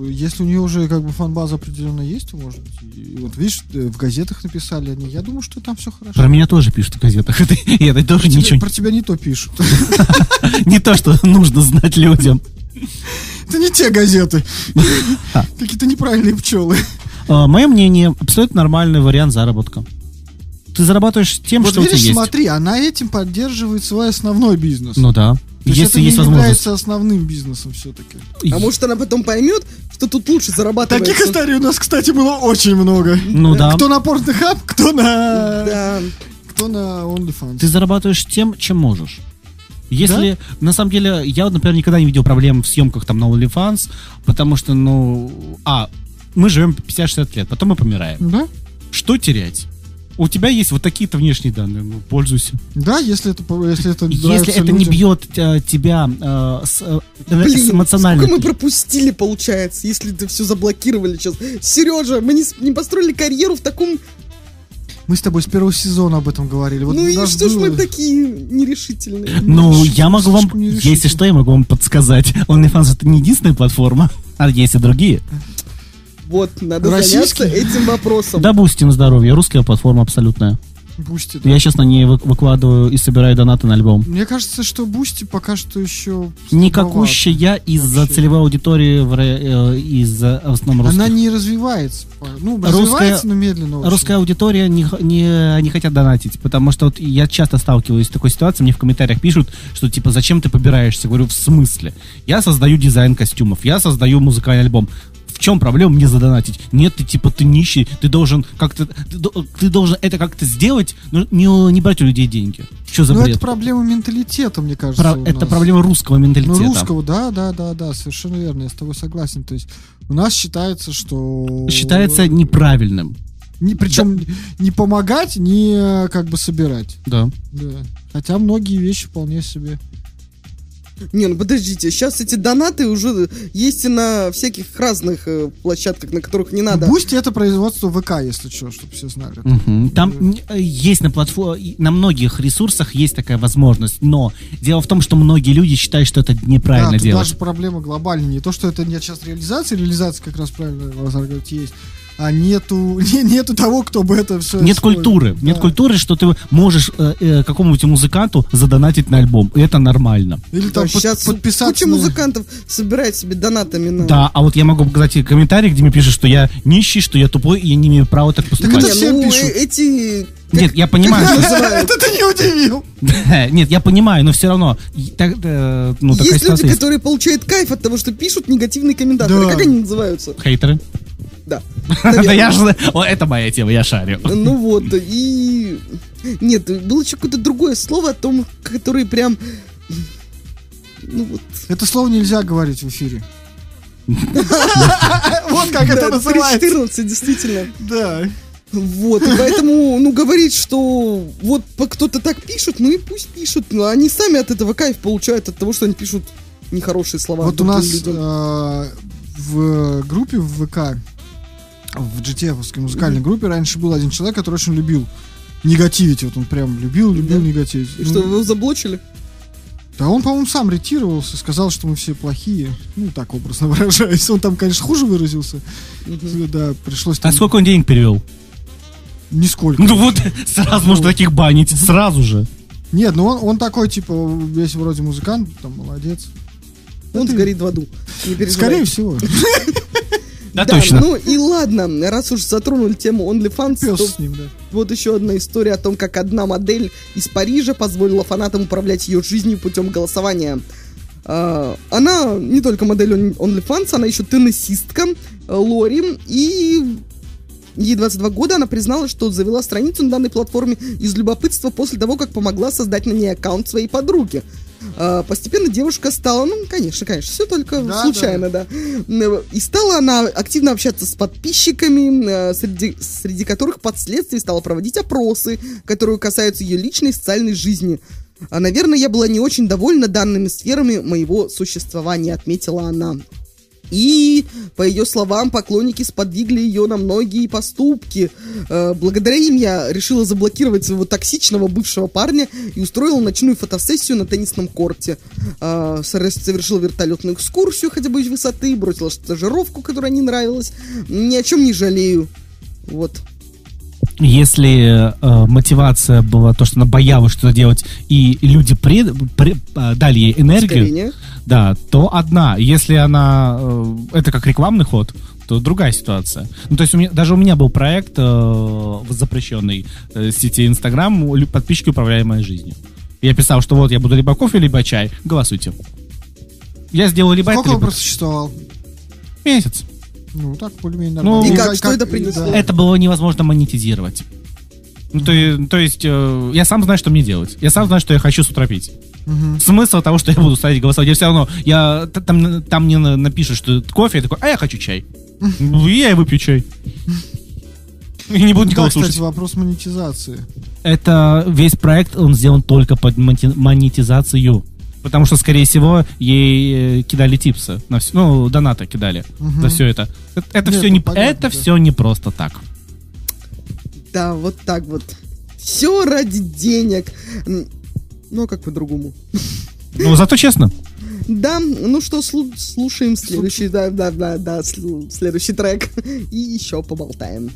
если у нее уже как бы фан-база определенно есть, то может быть. И вот видишь, э, в газетах написали они. Я думаю, что там все хорошо. Про меня тоже пишут в газетах. Это, это тоже Тебе- ничего. про тебя не то пишут. Не то, что нужно знать людям. Это не те газеты. Какие-то неправильные пчелы. А, Мое мнение, абсолютно нормальный вариант заработка. Ты зарабатываешь тем, Вот что у тебя видишь, есть. смотри, она этим поддерживает свой основной бизнес. Ну да. То есть Если это есть не возможность. является основным бизнесом все-таки. А может, она потом поймет, что тут лучше зарабатывается. Таких историй у нас, кстати, было очень много. Ну да. Кто на Pornhub, кто на... Да. Кто на OnlyFans. Ты зарабатываешь тем, чем можешь. Если, на самом деле, я, например, никогда не видел проблем в съемках там на OnlyFans, потому что, ну, а, мы живем 50-60 лет, потом мы помираем. Да? Что терять? У тебя есть вот такие-то внешние данные, ну, пользуйся. Да, если это, если это Если это не бьет э, тебя э, с, э, Блин, с эмоциональной... сколько мы пропустили, получается, если это все заблокировали сейчас. Сережа, мы не, не построили карьеру в таком... Мы с тобой с первого сезона об этом говорили. Вот ну и что ж было- мы такие нерешительные? Ну, я могу вам, если что, я могу вам подсказать. OnlyFans это не единственная платформа, а есть и другие. Вот, надо Российский? заняться этим вопросом. На здоровье, русская платформа абсолютная. Boosty. да. Я, честно, не вы- выкладываю и собираю донаты на альбом. Мне кажется, что Boosty пока что еще... Никакущая из-за Вообще. целевой аудитории, в э, из-за в основном Она русских. не развивается. Ну, Русская- развивается, но медленно очень. Русская аудитория не, не, не хотят донатить, потому что вот я часто сталкиваюсь с такой ситуацией, мне в комментариях пишут, что типа зачем ты побираешься? Говорю, в смысле? Я создаю дизайн костюмов, я создаю музыкальный альбом. В чем проблема мне задонатить? Нет, ты типа ты нищий, ты должен как-то ты, ты должен это как-то сделать, но не, не брать у людей деньги. Что за Ну, бред? это проблема менталитета, мне кажется. Про- это нас. проблема русского менталитета. Ну, русского, да, да, да, да, совершенно верно, я с тобой согласен. То есть у нас считается, что... Считается неправильным. Не, причем не помогать, не э, как бы собирать. Да. Да. Хотя многие вещи вполне себе. Не, ну подождите, сейчас эти донаты уже есть и на всяких разных э, площадках, на которых не надо. Boosty это производство ВК, если что, чтобы все знали. Мгм. Там э, есть на платформе, на многих ресурсах есть такая возможность, но дело в том, что многие люди считают, что это неправильно да, делать. даже проблема глобальная. Не то, что это нет сейчас реализации, реализация как раз правильно Лазар говорит, есть. А нету, не- нету того, кто бы это все... Нет культуры. Нет культуры, что ты можешь э, э, какому-нибудь музыканту задонатить на альбом. Это нормально. Или там под- сейчас подписаться куча на- музыкантов собирает себе донатами на... Да, а вот я могу показать тебе комментарий, где мне пишут, что я нищий, что я тупой, и я не имею права так поступать. это Не, все ну, пишут. э, эти... Нет, я понимаю, как что... Это ты не удивил. Нет, я понимаю, но все равно. так, э, ну, есть люди, есть. которые получают кайф от того, что пишут негативные комментаторы. Да. Как они называются? Хейтеры. Да. Да я же... Это моя тема, я шарю. Ну вот, и... Нет, было еще какое-то другое слово о том, которые прям... Ну вот... Это слово нельзя говорить в эфире. Вот как это называется. 14, действительно. Да. Вот, и поэтому, ну, говорить, что вот по- кто-то так пишет, ну и пусть пишут, но они сами от этого кайф получают, от того, что они пишут нехорошие слова. Вот у нас э, в группе в ВК, в GTF музыкальной группе раньше был один человек, который очень любил негативить. Вот он прям любил, любил Да. негативить. И что, вы его заблочили? Да он, по-моему, сам ретировался, сказал, что мы все плохие. Ну, так образно выражаясь. Он там, конечно, хуже выразился. Да, пришлось А там... сколько он денег перевел? Нисколько. Ну вот, сразу можно таких банить, сразу же. Нет, ну он, он такой, типа, весь вроде музыкант, там, молодец. Он ты- сгорит в аду. Скорее всего. Да, Да, точно. ну и ладно, раз уж затронули тему OnlyFans, Пес то с ним, да. вот еще одна история о том, как одна модель из Парижа позволила фанатам управлять ее жизнью путем голосования. А, Она не только модель OnlyFans, она еще теннисистка э, Лори, и ей 22 года, она призналась, что завела страницу на данной платформе из любопытства после того, как помогла создать на ней аккаунт своей подруги. А, Постепенно девушка стала, ну, конечно, конечно, все только Да, случайно, да. М, И стала она активно общаться с подписчиками, э, среди, среди которых впоследствии стала проводить опросы, которые касаются ее личной и социальной жизни. А, наверное, я была не очень довольна данными сферами моего существования, отметила она. И, по ее словам, поклонники сподвигли ее на многие поступки. Э, Благодаря им я решила заблокировать своего токсичного бывшего парня и устроила ночную фотосессию на теннисном корте. Э, сор- Совершила вертолетную экскурсию, хотя бы из высоты, бросила стажировку, которая не нравилась. Ни о чем не жалею. Вот. Если э, мотивация была то, что она боялась что-то делать, и люди пред- пре- э, дали ей энергию, Ускорение. да, то одна. Если она э, это как рекламный ход, то другая ситуация. Ну, то есть у меня, даже у меня был проект э, в запрещенной э, сети Инстаграм «Подписчики, управляемые жизнью». Я писал, что вот я буду либо кофе, либо чай. Голосуйте. Я сделал либо Сколько это, он либо просуществовал? месяц. Ну, так, более-менее Ну, нормально. И как, что это принесло? да. Это было невозможно монетизировать. Ну, то, то есть, э, я сам знаю, что мне делать. Я сам знаю, что я хочу с утра пить. Смысл того, что я буду ставить голосовать, я все равно, я, там, там мне на- напишут, что это кофе, я такой, а я хочу чай. Ну, и я и выпью чай. И не буду Да, никого кстати, слушать. вопрос монетизации. Это весь проект, он сделан только под монетизацию. Потому что, скорее всего, ей э, кидали типсы. На всё- ну, донаты кидали за все это. Это, это Нет, все ну, не, понятно, это да. все не просто так. Да, вот так вот. Все ради денег. Ну, а как по-другому? Ну, зато честно. Да, ну что, слу- слушаем следующий, да, да, да, да, следующий трек и еще поболтаем.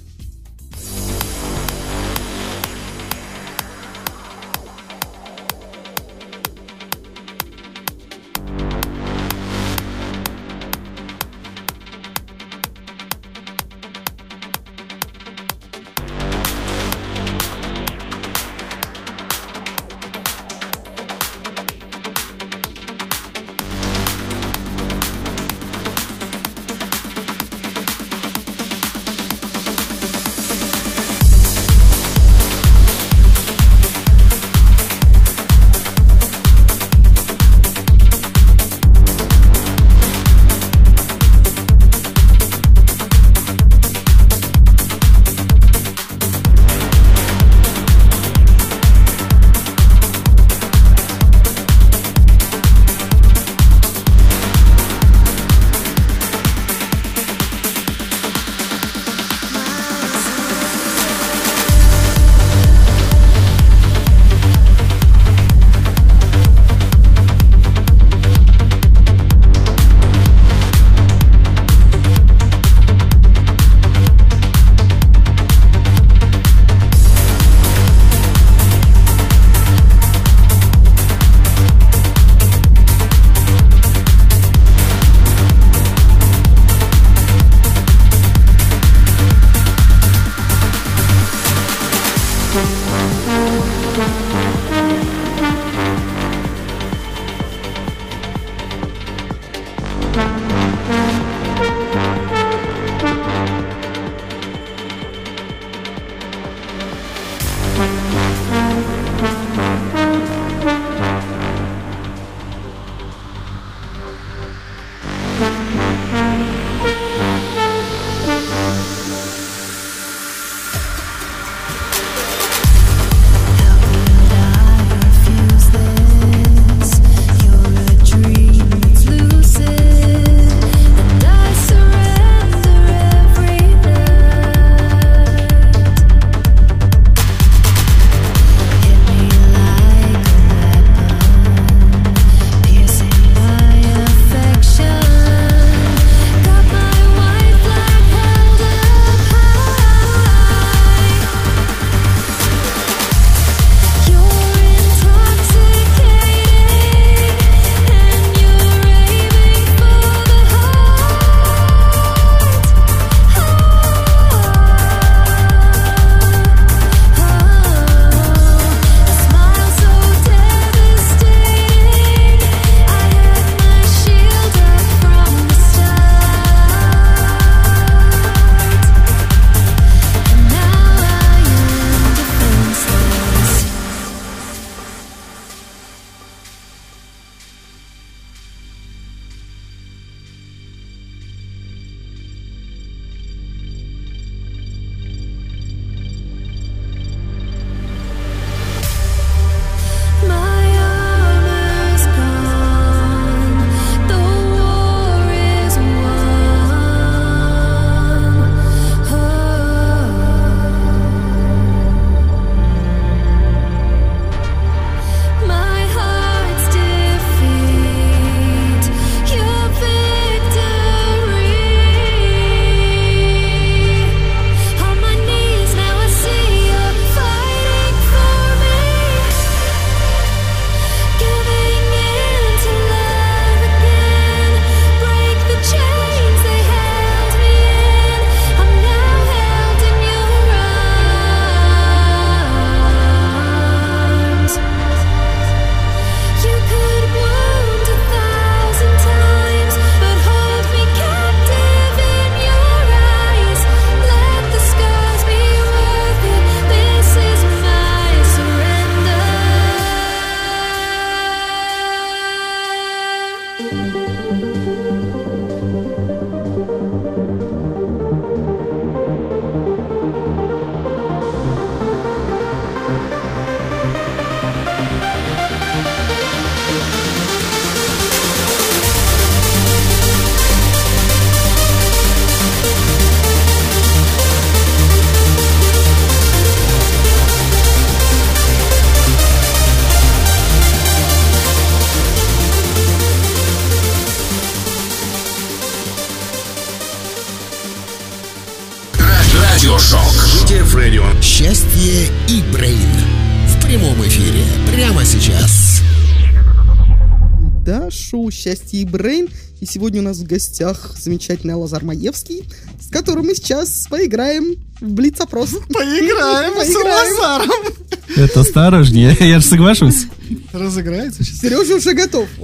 Шоу «Счастье и Брейн». И сегодня у нас в гостях замечательный Лазар Маевский, с которым мы сейчас поиграем в Блиц-опрос. Поиграем с Поиграем. Лазаром. Это осторожнее, я же соглашусь. Разыграется сейчас. Сережа уже готов.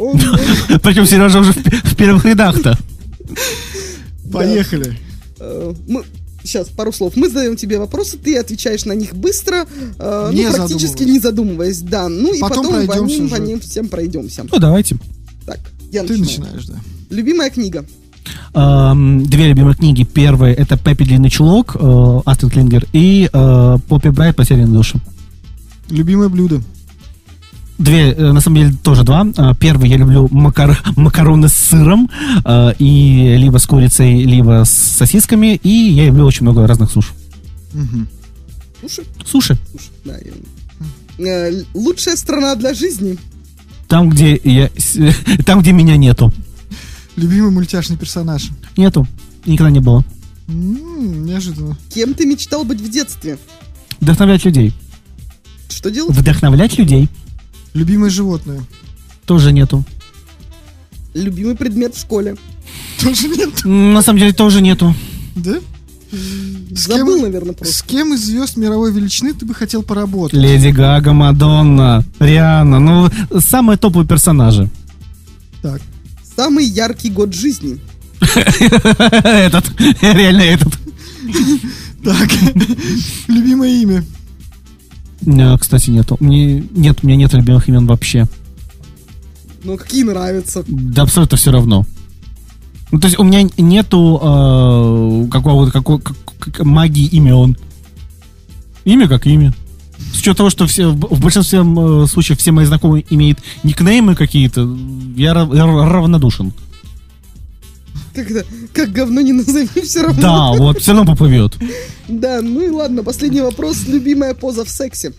Причем Сережа уже в, пе- в первых рядах-то. Поехали. э, мы- Сейчас, пару слов. Мы задаем тебе вопросы, ты отвечаешь на них быстро, э, Не ну, практически задумываясь. не задумываясь, да. Ну и Потом потом по ним, по ним всем пройдемся. Ну, давайте. Так, я Ты начинаю. начинаешь, да. Любимая книга. Две любимые книги. Первая это Пеппи Длинный Чулок, э, Астrid Клингер, и э, Поппи Брайт Потерянные души. Любимое блюдо. Две, э, на самом деле, тоже два. Первый я люблю макар- макароны с сыром, и либо с курицей, либо с сосисками, и я люблю очень много разных суш. Мгм. Слушай, Суши. слушай, да, я- Лучшая страна для жизни. Там, где я, там, где меня нету. Любимый мультяшный персонаж. Нету. Никогда не было. Неожиданно. Кем ты мечтал быть в детстве? Вдохновлять людей. Что делать? Вдохновлять людей Любимое животное. тоже нету. Любимый предмет в школе. Тоже нет. М, На самом деле тоже нету. Да? С Забыл, кем- наверное, просто. С кем из звезд мировой величины ты бы хотел поработать? Леди Гага, Мадонна, Риhanna. Ну, самые топовые персонажи. Так. Самый яркий год жизни. Этот. Реально этот. Так. Любимое имя. Не, Кстати, нету. Мне, нет, у меня нет любимых имен вообще. Ну, какие нравятся. Да абсолютно все равно. Ну, то есть у меня нету э, какого-то какого, как- магии имен. Имя как имя. С учетом того, что все, в большинстве э, случаев все мои знакомые имеют никнеймы какие-то, я ра- равнодушен. Как, это, как говно не назови, все равно. Да, вот, все равно поплывет. Да, ну и ладно, последний вопрос. Любимая поза в сексе.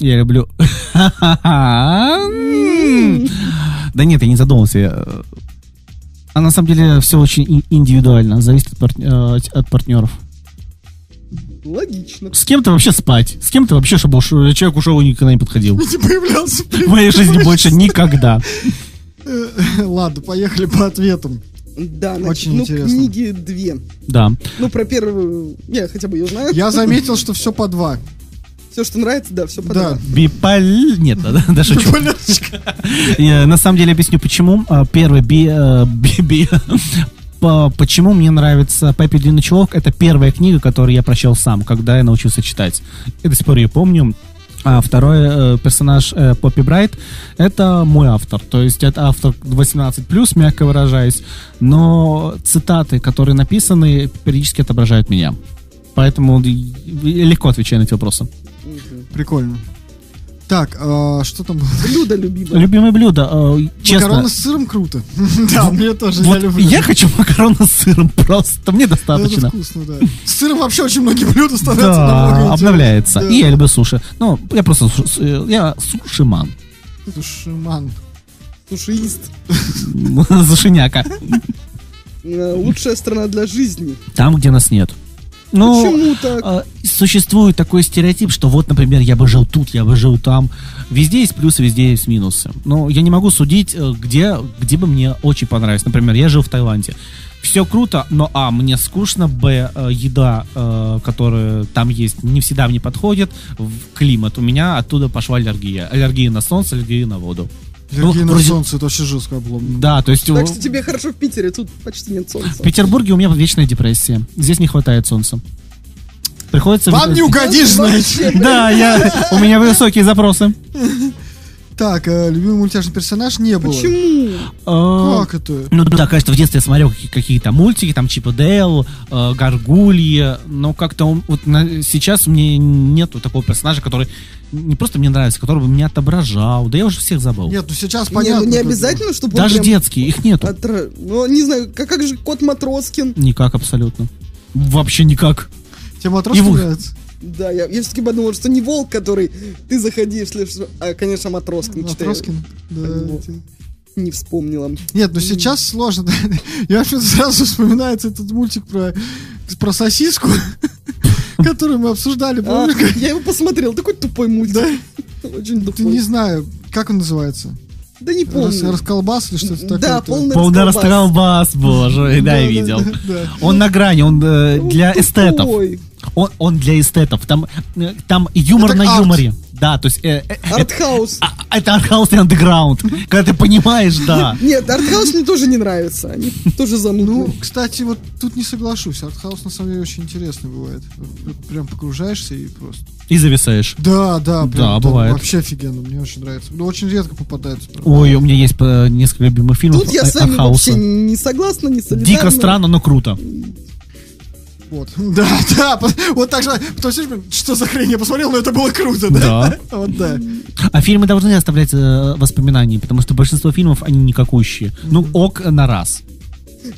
Я люблю. Да нет, я не задумался. А на самом деле все очень ин- индивидуально, зависит от, партн- э, от партнеров. Логично. С кем-то вообще спать, с кем-то вообще, чтобы уж э, человек ушел и никогда не подходил. Не появлялся. В моей жизни больше никогда. Э, Ладно, поехали по ответам. Да, значит, Очень ну, интересно. книги две. Да. Ну, про первую я хотя бы ее знаю. Я заметил, что все по два. Все, что нравится, да, все Да. подано. Биполь... Нет, да, да, да, шучу. Я, На самом деле объясню, почему. А, Первый, би, э, би- би- по- почему мне нравится Пеппи Длинный Чулок. Это первая книга, которую я прочел сам, когда я научился читать. Я до сих пор ее помню. А второй э, персонаж э, Поппи Брайт это мой автор. То есть это автор 18+, мягко выражаясь. Но цитаты, которые написаны, периодически отображают меня. Поэтому легко отвечаю на эти вопросы. Прикольно. Так, а, что там было? Блюдо любимое. Любимое блюдо, э, честно. Макароны с сыром круто. Да, мне тоже, я Вот люблю. я хочу макароны с сыром просто, мне Это достаточно. вкусно, да. С сыром вообще очень многие блюда становятся Да, намного обновляется. Да. И я люблю суши. Ну, я просто э, я сушиман. Сушиман. Сушиист. Зашиняка. Э, Лучшая страна для жизни. Там, где нас нет. Ну, Почему так? э, существует такой стереотип, что вот, например, я бы жил тут, я бы жил там. Везде есть плюсы, везде есть минусы. Но я не могу судить, э, где, где бы мне очень понравилось. Например, я жил в Таиланде. Все круто, но а, мне скучно, б, э, еда, э, которая там есть, не всегда мне подходит, в климат. У меня оттуда пошла аллергия. Аллергия на солнце, аллергия на воду. Аллергия Ну, на вроде- солнце, это вообще жестко обломно. Да, то есть Так что тебе хорошо в Питере, тут почти нет солнца. в Петербурге у меня вечная депрессия. Здесь не хватает солнца. Приходится... Вам не угодишь. Вообще, Да, я, у меня высокие запросы. Так, э, любимый мультяшный персонаж не было. Почему? А, Как это? Ну да, конечно, в детстве я смотрел какие- какие-то мультики, там Чип и Дейл, э, Гаргульи, но как-то он, вот на- сейчас мне нету такого персонажа, который не просто мне нравится, который бы меня отображал, да я уже всех забыл. Нет, ну сейчас Не, понятно. ну не бы. обязательно, чтобы он Даже прям детские, их нету. отра- Ну, не знаю, как, как же кот Матроскин? Никак абсолютно. Вообще никак. Тебе матроски Его- нравятся? Да, я, я все-таки подумал, что не волк, который ты заходишь, слышишь, а, конечно, Матроскин. я Матроскин? Да. Не вспомнила. Нет, ну сейчас сложно. Я вообще сразу вспоминается этот мультик про про сосиску, которую мы обсуждали, А, я его посмотрел, такой тупой мультик. Очень Ты тупой. не знаю, как он называется? Да не Рас- помню. Расколбас или что-то такое? Да, полный Полный расколбас. расколбас, боже, да, я видел. Он на грани, он э, Ну, для эстетов. Он, он для эстетов. Там, э, там юмор Это на арт. юморе. Да, то есть э, э, Артхаус. а- это артхаус и андеграунд. Когда ты понимаешь, да. Нет, артхаус мне тоже не нравится. Они тоже Ну, занудные. кстати, вот тут не соглашусь. Артхаус на самом деле очень интересный бывает. Прям погружаешься и просто. И зависаешь. Да, да, прям, Да, бывает. Вообще офигенно, мне очень нравится. Но очень редко попадается. Ой, у меня есть э, несколько любимых фильмов Тут я э, с вами вообще не согласна, не солидарна. Дико странно, но круто. Вот. Да, да, вот так же. Сидишь, блин, что за хрень я посмотрел, но это было круто, да? Да. Вот да. А фильмы должны оставлять э, воспоминания, потому что большинство фильмов, они никакущие. Ну, ок на раз.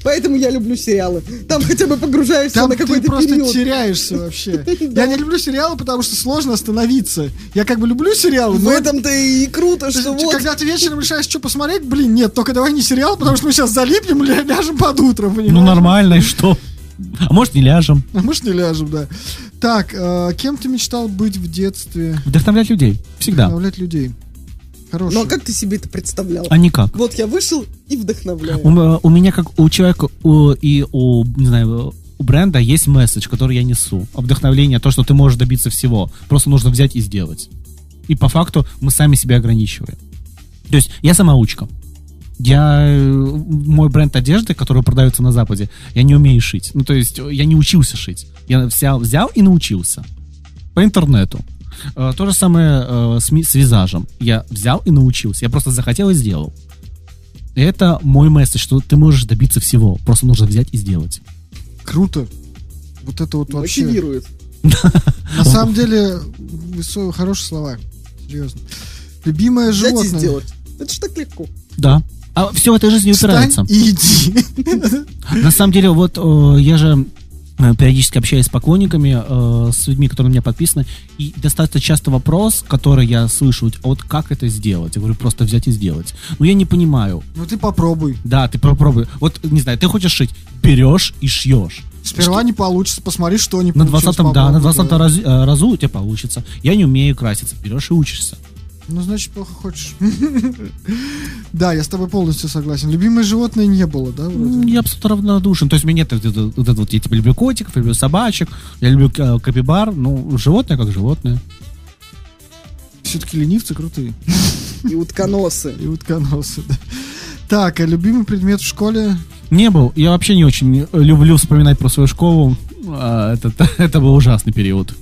Поэтому я люблю сериалы. Там хотя бы погружаешься Там на ты какой-то просто период. теряешься вообще. Я не люблю сериалы, потому что сложно остановиться. Я как бы люблю сериалы, В но... этом-то и круто, То есть, что вот... Когда ты вечером решаешь, что посмотреть, блин, нет, только давай не сериал, потому что мы сейчас залипнем, ля- ляжем под утро, понимаешь? Ну, нормально, и что? А может, не ляжем. А может, не ляжем, да. Так, э, кем ты мечтал быть в детстве? Вдохновлять людей. Всегда. Вдохновлять людей. Хорошо. Ну а как ты себе это представлял? А никак. Вот я вышел и вдохновляю. У, м- у меня, как у человека у- и у, не знаю, у бренда есть месседж, который я несу. А Вдохновление, то, что ты можешь добиться всего. Просто нужно взять и сделать. И по факту мы сами себя ограничиваем. То есть я самоучка. Я, э, мой бренд одежды, который продается на Западе, я не умею шить. Ну, то есть я не учился шить. Я взял, взял и научился. По интернету. Э, То же самое э, с, с визажем. Я взял и научился. Я просто захотел и сделал. И это мой месседж, что ты можешь добиться всего. Просто нужно взять и сделать. Круто. Вот это вот вообще... Мотивирует. На самом деле, хорошие слова. Серьезно. Любимое Взять и животное. сделать. Это ж так легко. Да. А все в этой жизни Встань упирается. и иди. На самом деле, вот э, я же э, периодически общаюсь с поклонниками, э, с людьми, которые на меня подписаны, и достаточно часто вопрос, который я слышу, а вот как это сделать? Я говорю, просто взять и сделать. Но я не понимаю. Ну ты попробуй. Да, ты попробуй. Вот, не знаю, ты хочешь шить, берешь и шьешь. Сперва не получится, посмотри, что не На получилось. 20 да, на попробуй, 20 раз, э, разу у тебя получится. Я не умею краситься, берешь и учишься. Ну, значит, плохо хочешь. Да, я с тобой полностью согласен. Любимое животное не было, да? Я абсолютно равнодушен. То есть у меня нет вот это вот, я типа люблю котиков, я люблю собачек, я люблю э, капибар. Ну, животное как животное. Все-таки ленивцы крутые. И утконосы. И утконосы, да. Так, а любимый предмет в школе? Не был. Я вообще не очень люблю вспоминать про свою школу. А, Это, это был ужасный период.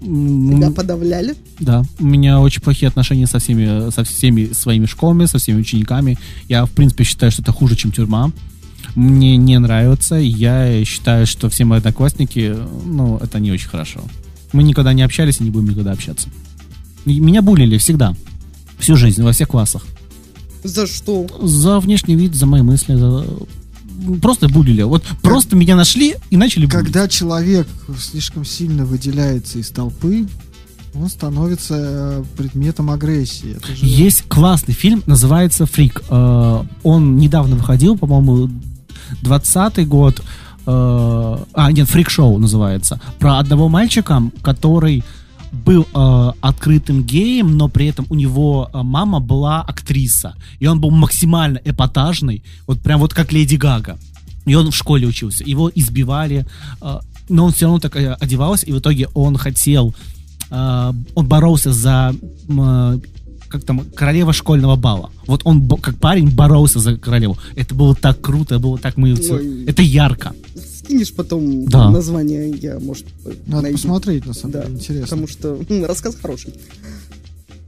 Тебя подавляли? Да, у меня очень плохие отношения со всеми, со всеми своими школами, со всеми учениками. Я, в принципе, считаю, что это хуже, чем тюрьма. Мне не нравится. Я считаю, что все мои одноклассники, ну, это не очень хорошо. Мы никогда не общались и не будем никогда общаться. Меня булили всегда. Всю жизнь, во всех классах. За что? За внешний вид, за мои мысли, за... Просто булили. Вот просто меня нашли и начали булить. Когда человек слишком сильно выделяется из толпы, он становится э, предметом агрессии. Это же- Есть классный фильм, называется «Фрик». Э, Он недавно выходил, по-моему, 20 год. Э, А, нет, «Фрик-шоу» называется. Про одного мальчика, который был э, открытым геем, но при этом у него э, мама была актриса. И он был максимально эпатажный, вот прям вот как Леди Гага. И он в школе учился. Его избивали, э, но он все равно так э, одевался, и в итоге он хотел, э, он боролся за, э, как там, королева школьного бала. Вот он, как парень, боролся за королеву. Это было так круто, было так мы... Ой. Это ярко. Скинешь потом Да. название, я, может, Надо найду. посмотреть, на самом Да, деле, интересно. потому что м, рассказ хороший.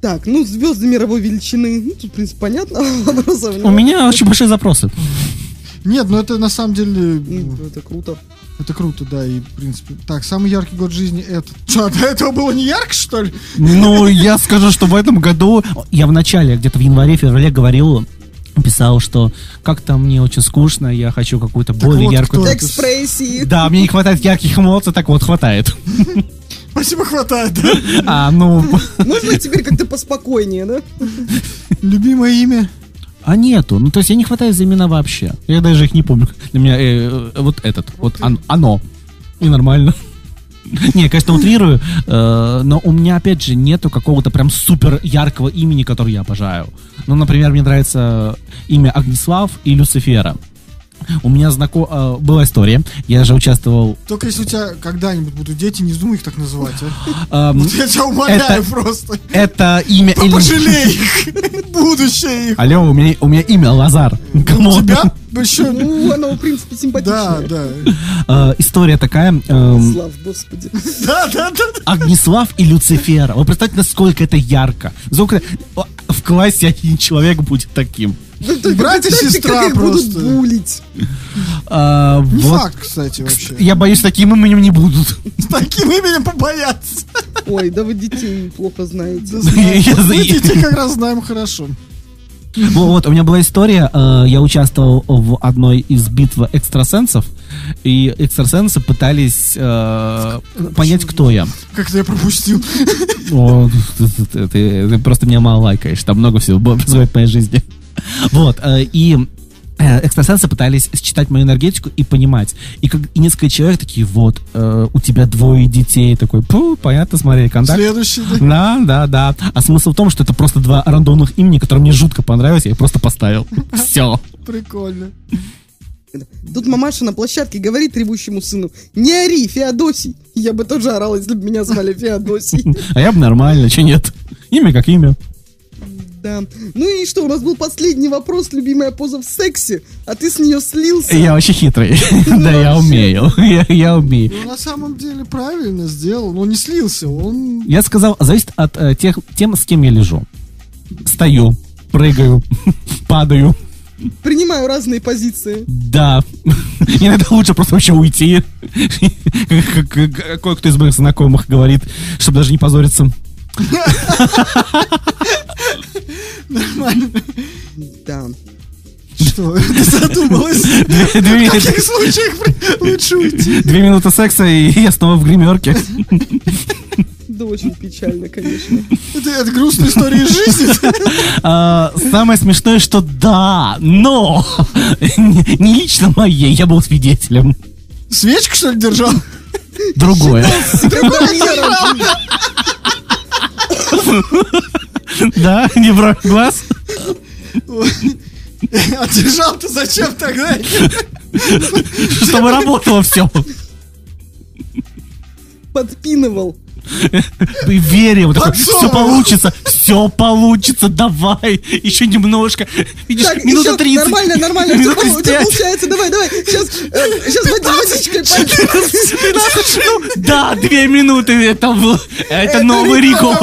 Так, ну, звезды мировой величины. Ну, тут, в принципе, понятно. Вопросов У меня очень большие запросы. Нет, ну это на самом деле, М, Это круто. это круто, да, и в принципе. Так, самый яркий год жизни это. Что, до этого было не ярко, что ли? Ну, я скажу, что в этом году, я в начале, где-то в январе-феврале говорил, писал, что как-то мне очень скучно, я хочу какую-то более вот яркую... кто? Экспрессии. Да, мне не хватает ярких эмоций, так вот, хватает. Спасибо, хватает, да? А, ну, Можно теперь как-то поспокойнее, да? Любимое имя? а нету. Ну, то есть я не хватает за имена вообще. Я даже их не помню. Для меня э, э, вот этот, вот он- оно. И нормально. Не, конечно, утрирую, э, но у меня, опять же, нету какого-то прям супер яркого имени, которое я обожаю. Ну, например, мне нравится имя Агнислав и Люцифера. У меня знаком... э, была история, я же участвовал... Только если у тебя когда-нибудь будут дети, не вздумай их так называть, а. эм, Вот я тебя умоляю это- просто. это имя... Эль- Пожалей их. Будущее их. Алло, у меня, у меня имя Лазар. У тебя еще... Ну, оно, в принципе, Да, симпатичное. да. Э, история такая. эм, Слав, господи. Да, да, да. Агнислав и Люцифера. Вы представьте, насколько это ярко. Сколько в классе один человек будет таким. Братья, представьте, сестра их будут просто. булить. А, Не вот. факт, кстати, вообще. Я боюсь, таким именем не будут. С таким именем побояться. Ой, да вы детей плохо знаете. Мы детей как раз знаем хорошо. Ну, Вот, у меня была история, э, я участвовал в одной из битв экстрасенсов, и экстрасенсы пытались э, понять, кто я. Как-то я пропустил. О, ты, ты- ты- ты просто меня мало лайкаешь, там много всего было- происходит в моей жизни. Вот, э, и э, экстрасенсы пытались считать мою энергетику и понимать. И, как, и несколько человек такие, вот, э, у тебя двое детей, такой, пу, понятно, смотри, контакт. Следующий. да. Да, да, да. А смысл в том, что это просто два рандомных имени, которые мне жутко понравились, я их просто поставил. Все. Прикольно. Тут мамаша на площадке говорит ревущему сыну, не ори, Феодосий. Я бы тоже орала, если бы меня звали Феодосий. А я бы нормально, че нет? Имя как имя. Да. Ну и что, у нас был последний вопрос, любимая поза в сексе, а ты с нее слился. Я очень хитрый. Да, я умею. Я- умею. Ну, на самом деле правильно сделал. Но не слился. Он... Я сказал, зависит от э, тех тем, с кем я лежу. Стою, прыгаю, падаю. Принимаю разные позиции. Да. Иногда лучше просто вообще уйти. Кое-кто из моих знакомых говорит, чтобы даже не позориться. Нормально. Да. Что? Ты задумалась? В каких случаях лучше уйти? Две минуты секса, и я снова в гримерке. Да очень печально, конечно. Это, это грустная история из жизни. А, Самое смешное, что да, но не лично моей, я был свидетелем. Свечку, что ли, держал? Другое. Секундомером. Да, не бровь глаз. А держал-то зачем тогда? Чтобы работало все. Подпинывал. Верил, такой, все получится, все получится, давай, еще немножко. Видишь, Так, минута еще 30. Нормально, нормально. 35. получается. Давай, давай. Сейчас, сейчас водичкой пойдем. Да, две минуты, это, был- это новый рекорд.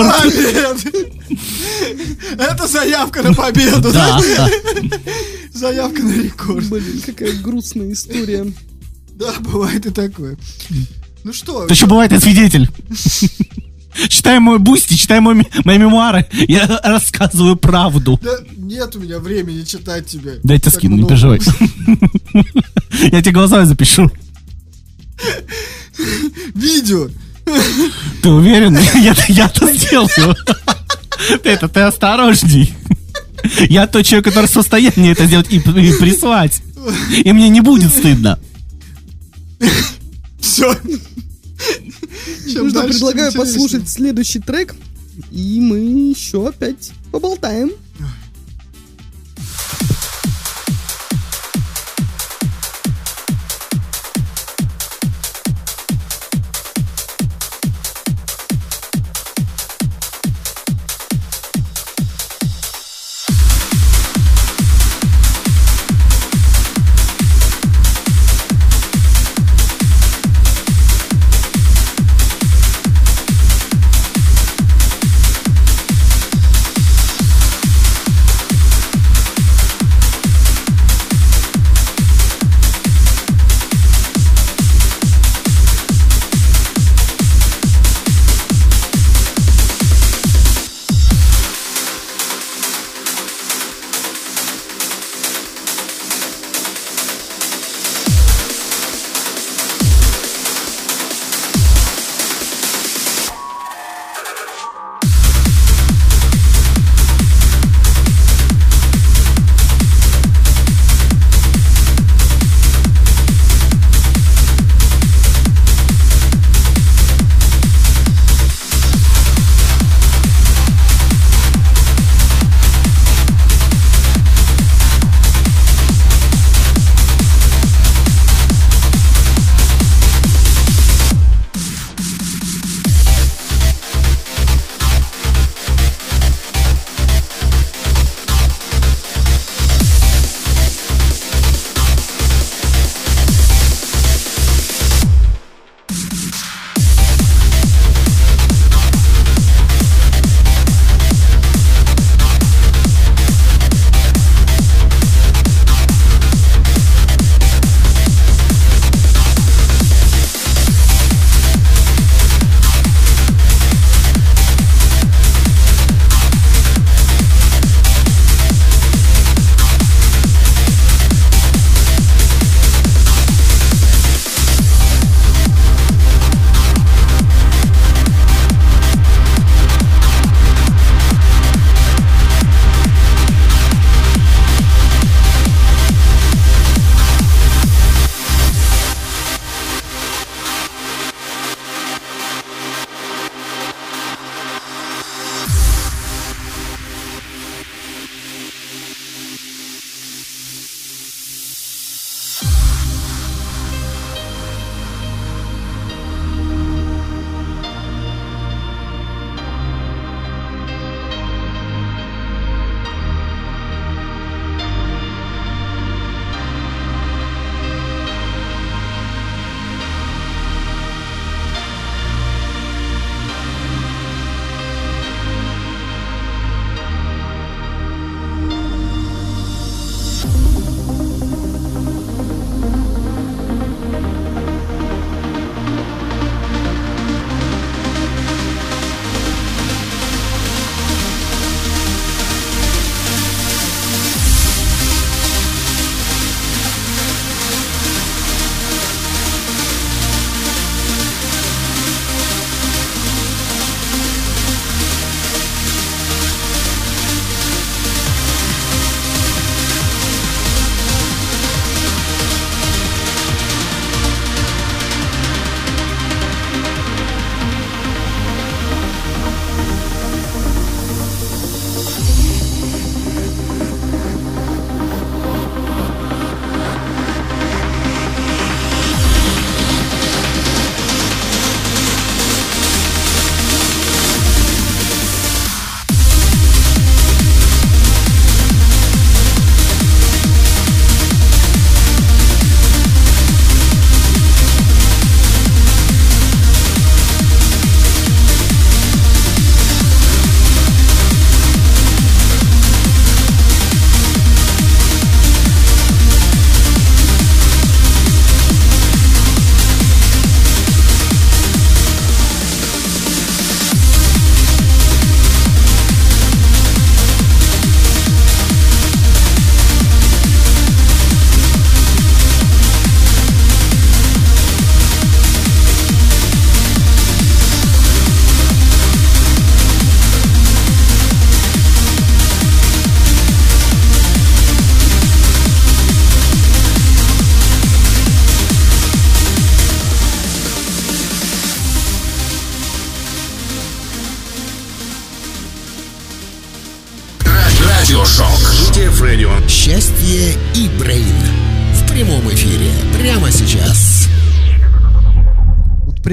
Это заявка на победу, да. Заявка на рекорд. Блин, какая грустная история. Да, бывает и такое. Ну что, То еще бывает, я свидетель. Читай мой Boosty, читай мой, мои мемуары. Я рассказываю правду. да нет у меня времени читать тебя. Дай я тебе скину, не переживай. Я тебе глазами запишу. Видео. Ты уверен? Я-то сделаю. Ты это, ты осторожней. Я тот человек, который в состоянии это сделать и, и прислать. И мне не будет стыдно. Все. Ну что, предлагаю послушать следующий трек. И мы еще опять поболтаем.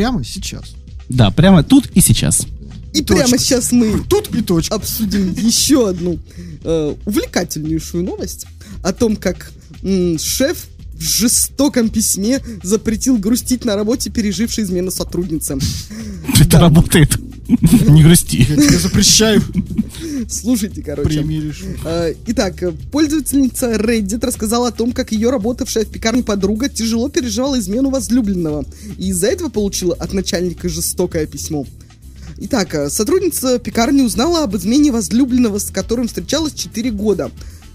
Прямо сейчас. Да, прямо тут и сейчас. И Точка. прямо сейчас мы Тут и точка. обсудим еще одну э, увлекательнейшую новость о том, как м, шеф в жестоком письме запретил грустить на работе пережившей измену сотруднице. Это работает. Не грусти. Я тебе запрещаю. Слушайте, короче. Премии решу. Э, Итак, пользовательница Reddit рассказала о том, как ее работавшая в пекарне подруга тяжело переживала измену возлюбленного, и из-за этого получила от начальника жестокое письмо. Итак, э, сотрудница пекарни узнала об измене возлюбленного, с которым встречалась 4 года.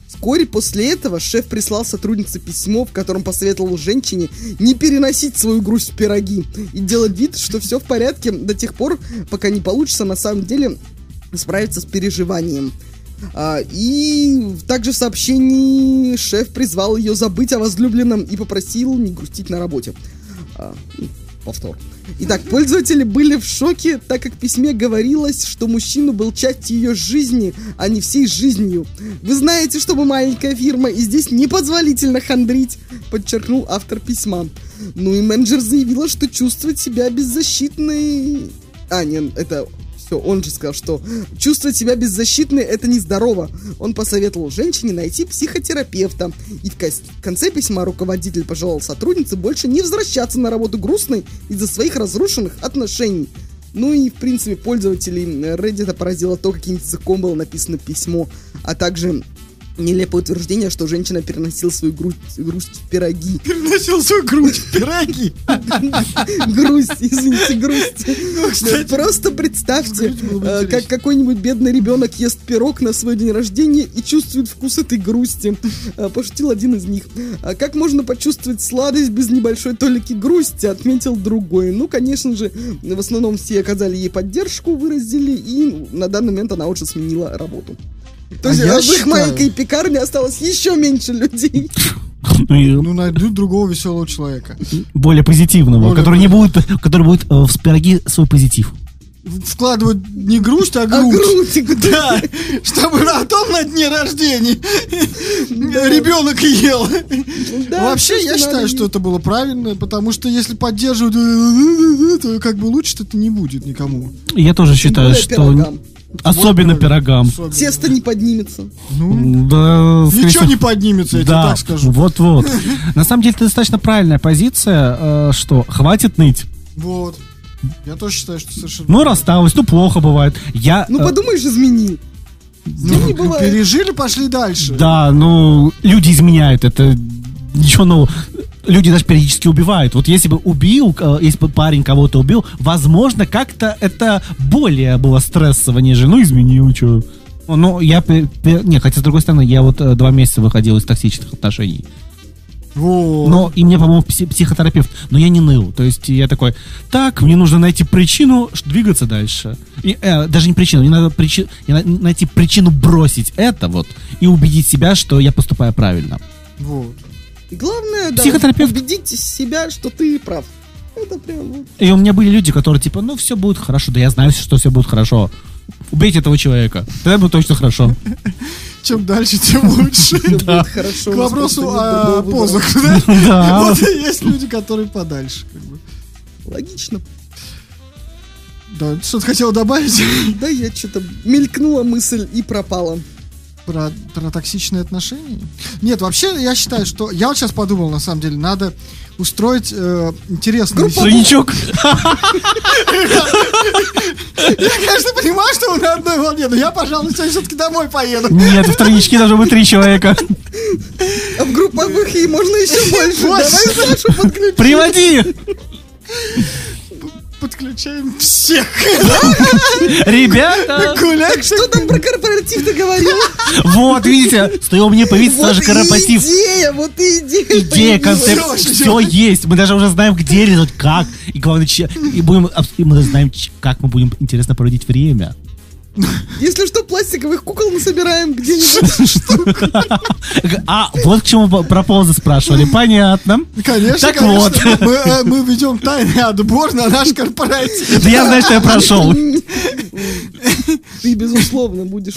Вскоре после этого шеф прислал сотруднице письмо, в котором посоветовал женщине не переносить свою грусть в пироги и делать вид, что все в порядке до тех пор, пока не получится на самом деле справиться с переживанием. А, и также в сообщении шеф призвал ее забыть о возлюбленном и попросил не грустить на работе. А, ну, повтор. Итак, пользователи были в шоке, так как в письме говорилось, что мужчина был частью ее жизни, а не всей жизнью. Вы знаете, что мы маленькая фирма, и здесь непозволительно хандрить, подчеркнул автор письма. Ну и менеджер заявила, что чувствовать себя беззащитной... А, нет, это все, он же сказал, что чувствовать себя беззащитной это нездорово. Он посоветовал женщине найти психотерапевта. И в конце письма руководитель пожелал сотруднице больше не возвращаться на работу грустной из-за своих разрушенных отношений. Ну и, в принципе, пользователей Reddit поразило то, каким языком было написано письмо, а также нелепое утверждение, что женщина переносила свою грусть, грусть в пироги. Переносил свою грудь в пироги. Грусть, извините, грусть. Ну, Просто представьте, э, как какой-нибудь бедный ребенок ест пирог на свой день рождения и чувствует вкус этой грусти. Э, Пошутил один из них. А как можно почувствовать сладость без небольшой толики грусти, отметил другой. Ну, конечно же, в основном все оказали ей поддержку, выразили, и на данный момент она уже сменила работу. То А есть я э, в их маленькой пекарне осталось еще меньше людей. Ну Ну, найдут другого веселого человека. более позитивного, Более который не будет, который будет э, в пироги свой позитив. Вкладывать не грусть, а А грудь. грудь, Да, чтобы потом на дне рождения ребенок ел. Да, Вообще, я считаю, надо что это было правильно, потому что если поддерживают, э, то как бы лучше это не будет никому. Я тоже считаю, более что пирогам. Особенно пирогам. Особенно. Тесто не поднимется. Ну, Да, скорее ничего не поднимется, я тебе Да, так скажу. вот-вот. На самом деле, это достаточно правильная позиция, э, что хватит ныть. Вот. Я тоже считаю, что совершенно... Ну, рассталась, ну, плохо бывает. Я... Ну, э, подумаешь, изменил. Ну, не бывает. пережили, пошли дальше. Да, ну, люди изменяют, это ничего нового. Люди даже периодически убивают. Вот если бы убил, э, если бы парень кого-то убил, возможно, как-то это более было стрессово, нежели, ну, изменил, что. Ну, я... Не, хотя, с другой стороны, я вот э, два месяца выходил из токсичных отношений. Вот. Но и мне помог пси- психотерапевт, но я не ныл. То есть я такой, так, мне нужно найти причину двигаться дальше. И, э, даже не причину, мне надо причи- найти причину бросить это вот и убедить себя, что я поступаю правильно. Вот. Главное, да, Психотерапевт. убедить себя, что ты прав. Это прям... И у меня были люди, которые типа, ну все будет хорошо, да я знаю, что все будет хорошо. Убейте этого человека, тогда будет точно хорошо. Чем дальше, тем лучше. Хорошо. К вопросу о позах, да? Вот есть люди, которые подальше. как бы. Логично. Да, что-то хотел добавить Да, я что-то мелькнула мысль и пропала. Про, про токсичные отношения? Нет, вообще я считаю, что... Я вот сейчас подумал, на самом деле, надо устроить э, интересный... эфир. Тройничок. Я, конечно, понимаю, что вы на одной волне, но я, пожалуй, сегодня все-таки домой поеду. Нет, в тройничке должно быть три человека. А в групповых ей можно еще больше. Больше. Давай Сашу подключим. Приводи! Подключаем всех. Ребята! Гулять. Что там про корпоратив ты говорил? Вот, видите, стоило мне появиться даже корпоратив. идея, вот и идея. Идея, концепт, все есть. Мы даже уже знаем, где резать, как. И главное, и будем, мы знаем, как мы будем интересно проводить время. Если что, пластиковых кукол мы собираем где-нибудь. А, вот к чему про позы спрашивали. Понятно. Конечно, Так вот. Мы, э, мы ведем тайный отбор на наш корпоратив. Да я знаю, что я прошел. Ты, безусловно, будешь.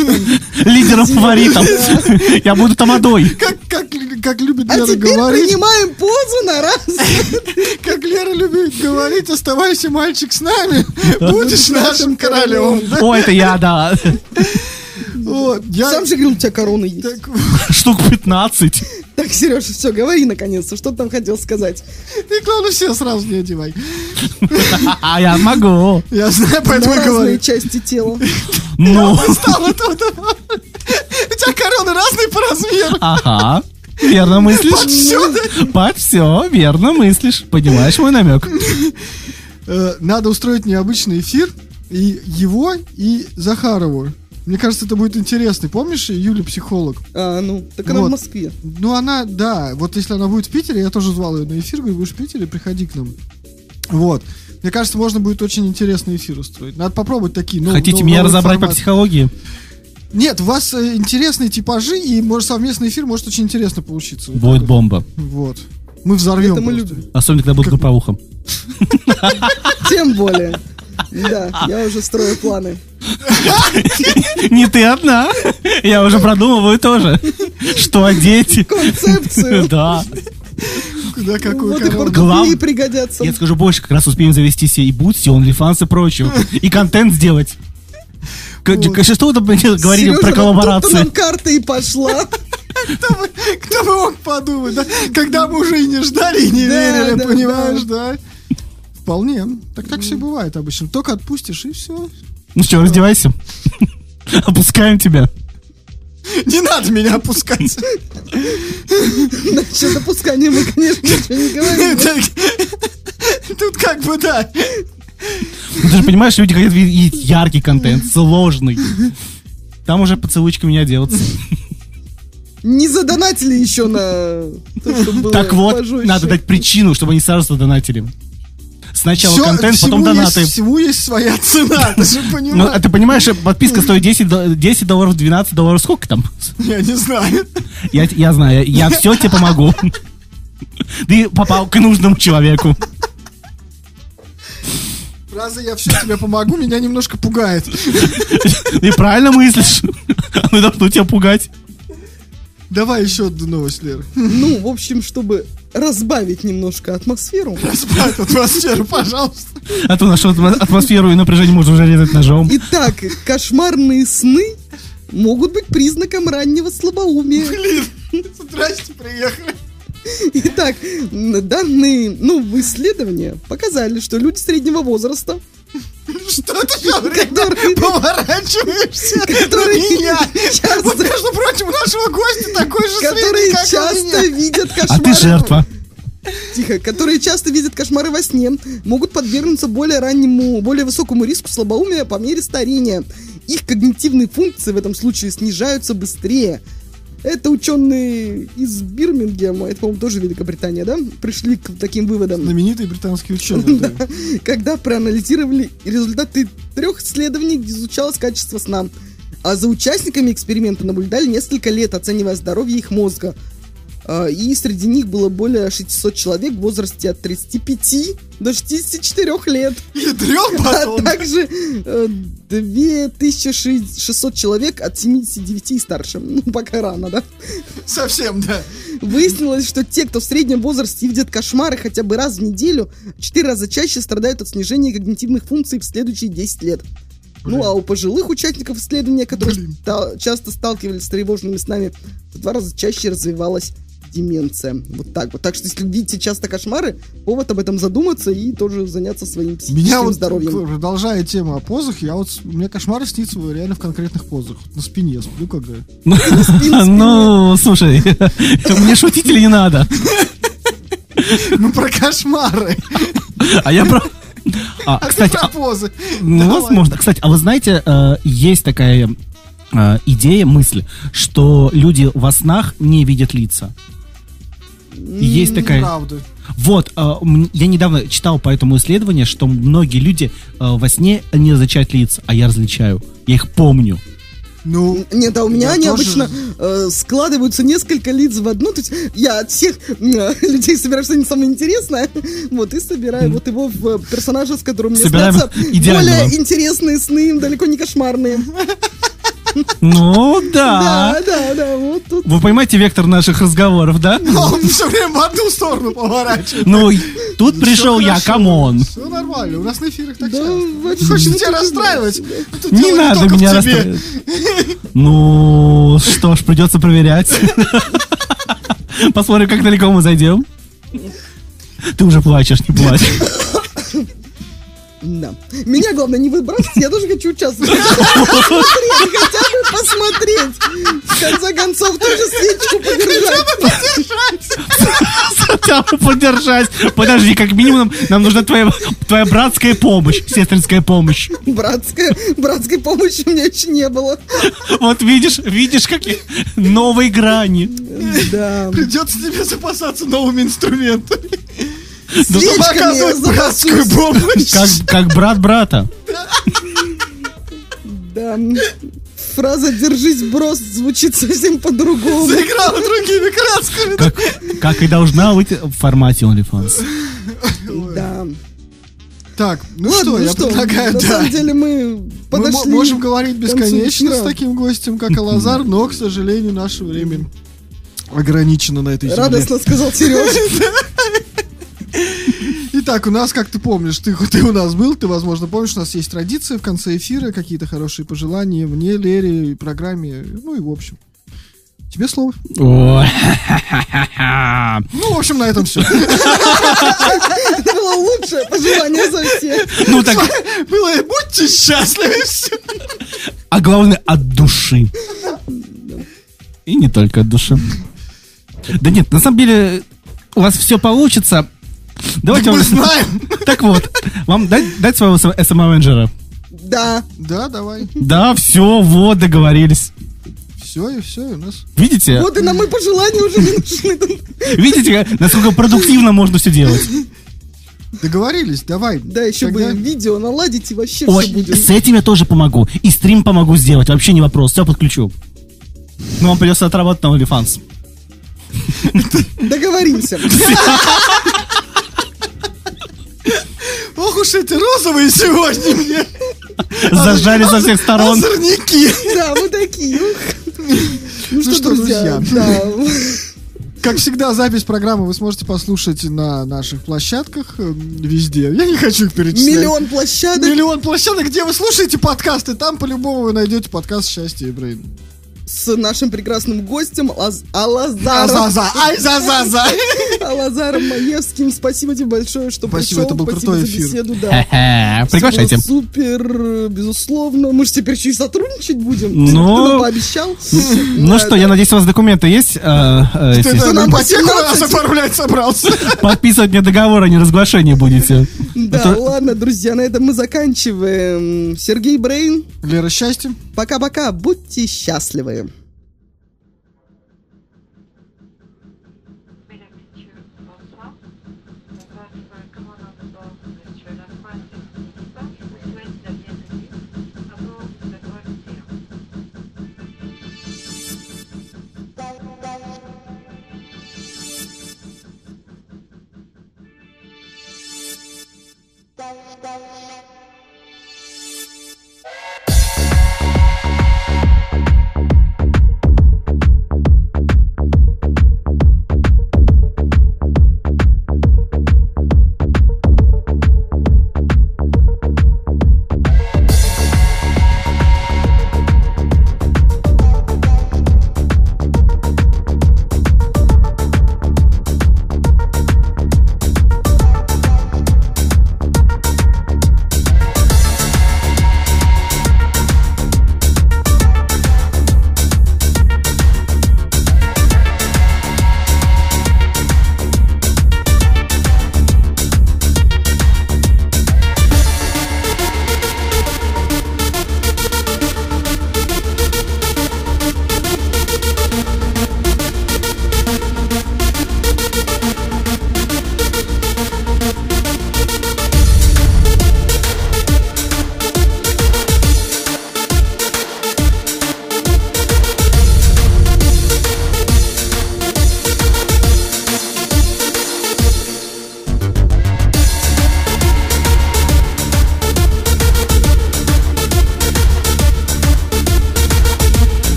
Лидером фаворитом. Я буду тамадой. Как, как, как любит А Лера теперь говорить, принимаем позу на раз. как Лера любит говорить, оставайся, мальчик, с нами, будешь нашим королем. О, это я, да. Вот, я... Сам же говорил, у тебя корона есть. Так, Штук 15. Так, Сережа, все, говори наконец-то, что ты там хотел сказать. ты, главное, все сразу не одевай. А я могу. Я знаю, На поэтому разные говорю. части тела. Ну. У тебя короны разные по размеру. ага. Верно мыслишь. Отсюда. Под все, верно мыслишь. Понимаешь мой намек? Э, Надо устроить необычный эфир. И его, и Захарову. Мне кажется, это будет интересно. Помнишь Юля психолог? А, ну, так она Вот. в Москве. Ну, она, да, вот если она будет в Питере, я тоже звал ее на эфир, говорю, будешь в Питере, приходи к нам. Вот. Мне кажется, можно будет очень интересный эфир устроить. Надо попробовать такие. нов- Хотите нов- меня новый разобрать по формат. психологии? Нет, у вас э, интересные типажи, и может совместный эфир может очень интересно получиться. Вот Будет так бомба. Вот. Вот. Мы взорвем. Это мы любим. Особенно, когда буду групповухом. Тем более. Да, я уже строю планы. Не ты одна. Я уже продумываю тоже. Что одеть? Концепцию. Да. Куда какую Вот и корону. Глав- пригодятся. Я скажу больше, как раз успеем завести себе и Бутси, OnlyFans и прочее. И контент сделать. К- к- Что вы там говорили Сережа, про вот коллаборации? нам карта и пошла. Кто бы, кто бы мог подумать, да? Когда мы уже и не ждали, и не Да, верили, да, понимаешь, да? Вполне. Так так все бывает обычно. Только отпустишь, и все. Ну что, раздевайся. Опускаем тебя. Не надо меня опускать. Насчет опускания мы, конечно, ничего не говорим. Тут как бы, да. Ну, ты же понимаешь, люди хотят видеть яркий контент, сложный. Там уже поцелуйчиками не одеваться. Не задонатили еще на то, Так вот, пожестче. надо дать причину, чтобы они сразу задонатили. Сначала Всё- контент, потом донаты. Есть, всему есть своя цена, ты же Ну, а понимаешь. ты понимаешь, подписка стоит 10, до- 10 долларов, 12 долларов, сколько там? Я не знаю. Я, я знаю, я все тебе помогу. Ты попал к нужному человеку. Фраза «я все тебе помогу» меня немножко пугает. Ты правильно мыслишь. Мы должны тебя пугать. Давай еще одну новость, Лера. Ну, в общем, чтобы разбавить немножко атмосферу. Разбавь атмосферу, пожалуйста. А то нашу атмо- атмосферу и напряжение можно уже резать ножом. Итак, кошмарные сны могут быть признаком раннего слабоумия. Блин, здрасте, приехали. Итак, данные новые исследования показали, что люди среднего возраста, Что ты все время Который- поворачиваешься Который на меня? часто- Вот, между прочим, у нашего гостя такой же которые средний, часто видят А кошмары... ты жертва. Тихо, которые часто видят кошмары во сне, могут подвергнуться более раннему, более высокому риску слабоумия по мере старения. Их когнитивные функции в этом случае снижаются быстрее. Это ученые из Бирмингема, это, по-моему, тоже Великобритания, да? Пришли к таким выводам. Знаменитый британский ученый. да. когда проанализировали результаты трех исследований, где изучалось качество сна. А за участниками эксперимента наблюдали несколько лет, оценивая здоровье их мозга. А, И среди них было более 600 человек в возрасте от 35 до 64 лет. Ядрён А батон. также э, 2600 человек от 79 и старше. Ну, пока рано, да? Совсем, да. Выяснилось, что те, кто в среднем возрасте видят кошмары хотя бы раз в неделю, в 4 раза чаще страдают от снижения когнитивных функций в следующие 10 лет. Ну, а у пожилых участников исследования, которые Блин. ста- часто сталкивались с тревожными снами, в два раза чаще развивалась деменция. Вот так вот. Так что, если видите часто кошмары, повод об этом задуматься и тоже заняться своим психическим Меня вот, здоровьем. продолжая тему о позах, я вот, у меня кошмары снится реально в конкретных позах. На спине сплю, когда... Ну, слушай, мне шутить или не надо? Ну, про кошмары. А я про... А, А кстати, ты а- про позы. Ну, возможно. Кстати, а вы знаете, э, есть такая э, идея, мысль, что люди во снах не видят лица. Есть такая... Правда. Вот, э, я недавно читал по этому исследованию, что многие люди э, во сне не различают лица, а я различаю. Я их помню. Ну, Нет, а у меня они тоже- обычно э, складываются несколько лиц в одну. То есть я от всех э, людей собираю что-нибудь самое интересное. Вот, и собираю вот его в персонажа, с которым мне Собираем снятся идеального. более интересные сны, далеко не кошмарные. Ну да. Да, да, да, вот тут. Вы понимаете вектор наших разговоров, да? он все время в одну сторону поворачивает. Ну, тут пришел я, come on. Все нормально, у нас на эфирах так Да, часто. вообще, Хочешь тебя расстраивать? Не надо меня расстраивать. Ну, что ж, придется проверять. Посмотрим, как далеко мы зайдем. Ты уже плачешь, не плачь. Да. Меня, главное, не выбрасывать, я тоже хочу участвовать. Посмотреть, хотя бы посмотреть. В конце концов, тоже свечку подержать. Хотя бы поддержать. Подожди, как минимум нам нужна твоя, твоя братская помощь, сестринская помощь. Братская, братской помощи у меня еще не было. Вот видишь, видишь, какие новые грани. Да. Придется тебе запасаться новыми инструментами. Чтобы Свечками оказывать братскую помощь. Как, как брат брата. Да. Фраза «держись, брос» звучит совсем по-другому. Заиграла другими красками. Как, как и должна быть в формате OnlyFans. Да. Так, ну Ладно, что, ну я что, предлагаю, на да. самом деле мы Мы подошли... можем говорить бесконечно с таким гостем, как Алазар, но, к сожалению, наше время ограничено на этой земле. Радостно сказал Сережа. Итак, у нас, как ты помнишь, ты, ты у нас был, ты, возможно, помнишь, у нас есть традиция в конце эфира, какие-то хорошие пожелания мне, Лере, и программе, ну и в общем. Тебе слово. Ну, в общем, на этом все. Это было лучшее пожелание за все. Ну так, Было, будьте счастливы. а главное от души. И не только от души. Да нет, на самом деле у вас все получится. Давайте Мы вам... знаем. Так вот, вам дать, дать своего SM-менеджера? Да. Да, давай. Да, все, вот, договорились. Все, и все, и у нас. Видите? Вот и нам и пожелания уже не нужны. Видите, насколько продуктивно можно все делать? Договорились, давай. Да, еще Тогда- бы видео наладить и вообще Ой, все будет. с этим я тоже помогу. И стрим помогу сделать, вообще не вопрос. Все подключу. Но вам придется отработать на OnlyFans. Договоримся. Ох уж эти розовые сегодня мне. Зажали со всех сторон. Озорники. Да, мы такие. ух. Ну что, друзья, да. Как всегда, запись программы вы сможете послушать на наших площадках э, везде. Я не хочу их перечислять. Миллион площадок Миллион площадок, где вы слушаете подкасты, там по-любому вы найдете подкаст «Счастье и Брейн». С нашим прекрасным гостем Лаз- Алазаром. А-за-за, ай-за-за-за. Алазаром Маевским. Спасибо тебе большое, что Спасибо, пришел. это был Спасибо крутой за эфир. беседу, да. Приглашайте. Всего Супер, безусловно. Мы же теперь еще и сотрудничать будем. Ну, Ты пообещал. Ну Да, что, я надеюсь, у вас документы есть? э, э, это нам нас 18? оформлять собрался? Подписывать мне договор о неразглашении будете. Да, ладно, друзья, на этом мы заканчиваем. Сергей Брейн, Лера, счастье. пока-пока, будьте счастливы. dum dum dum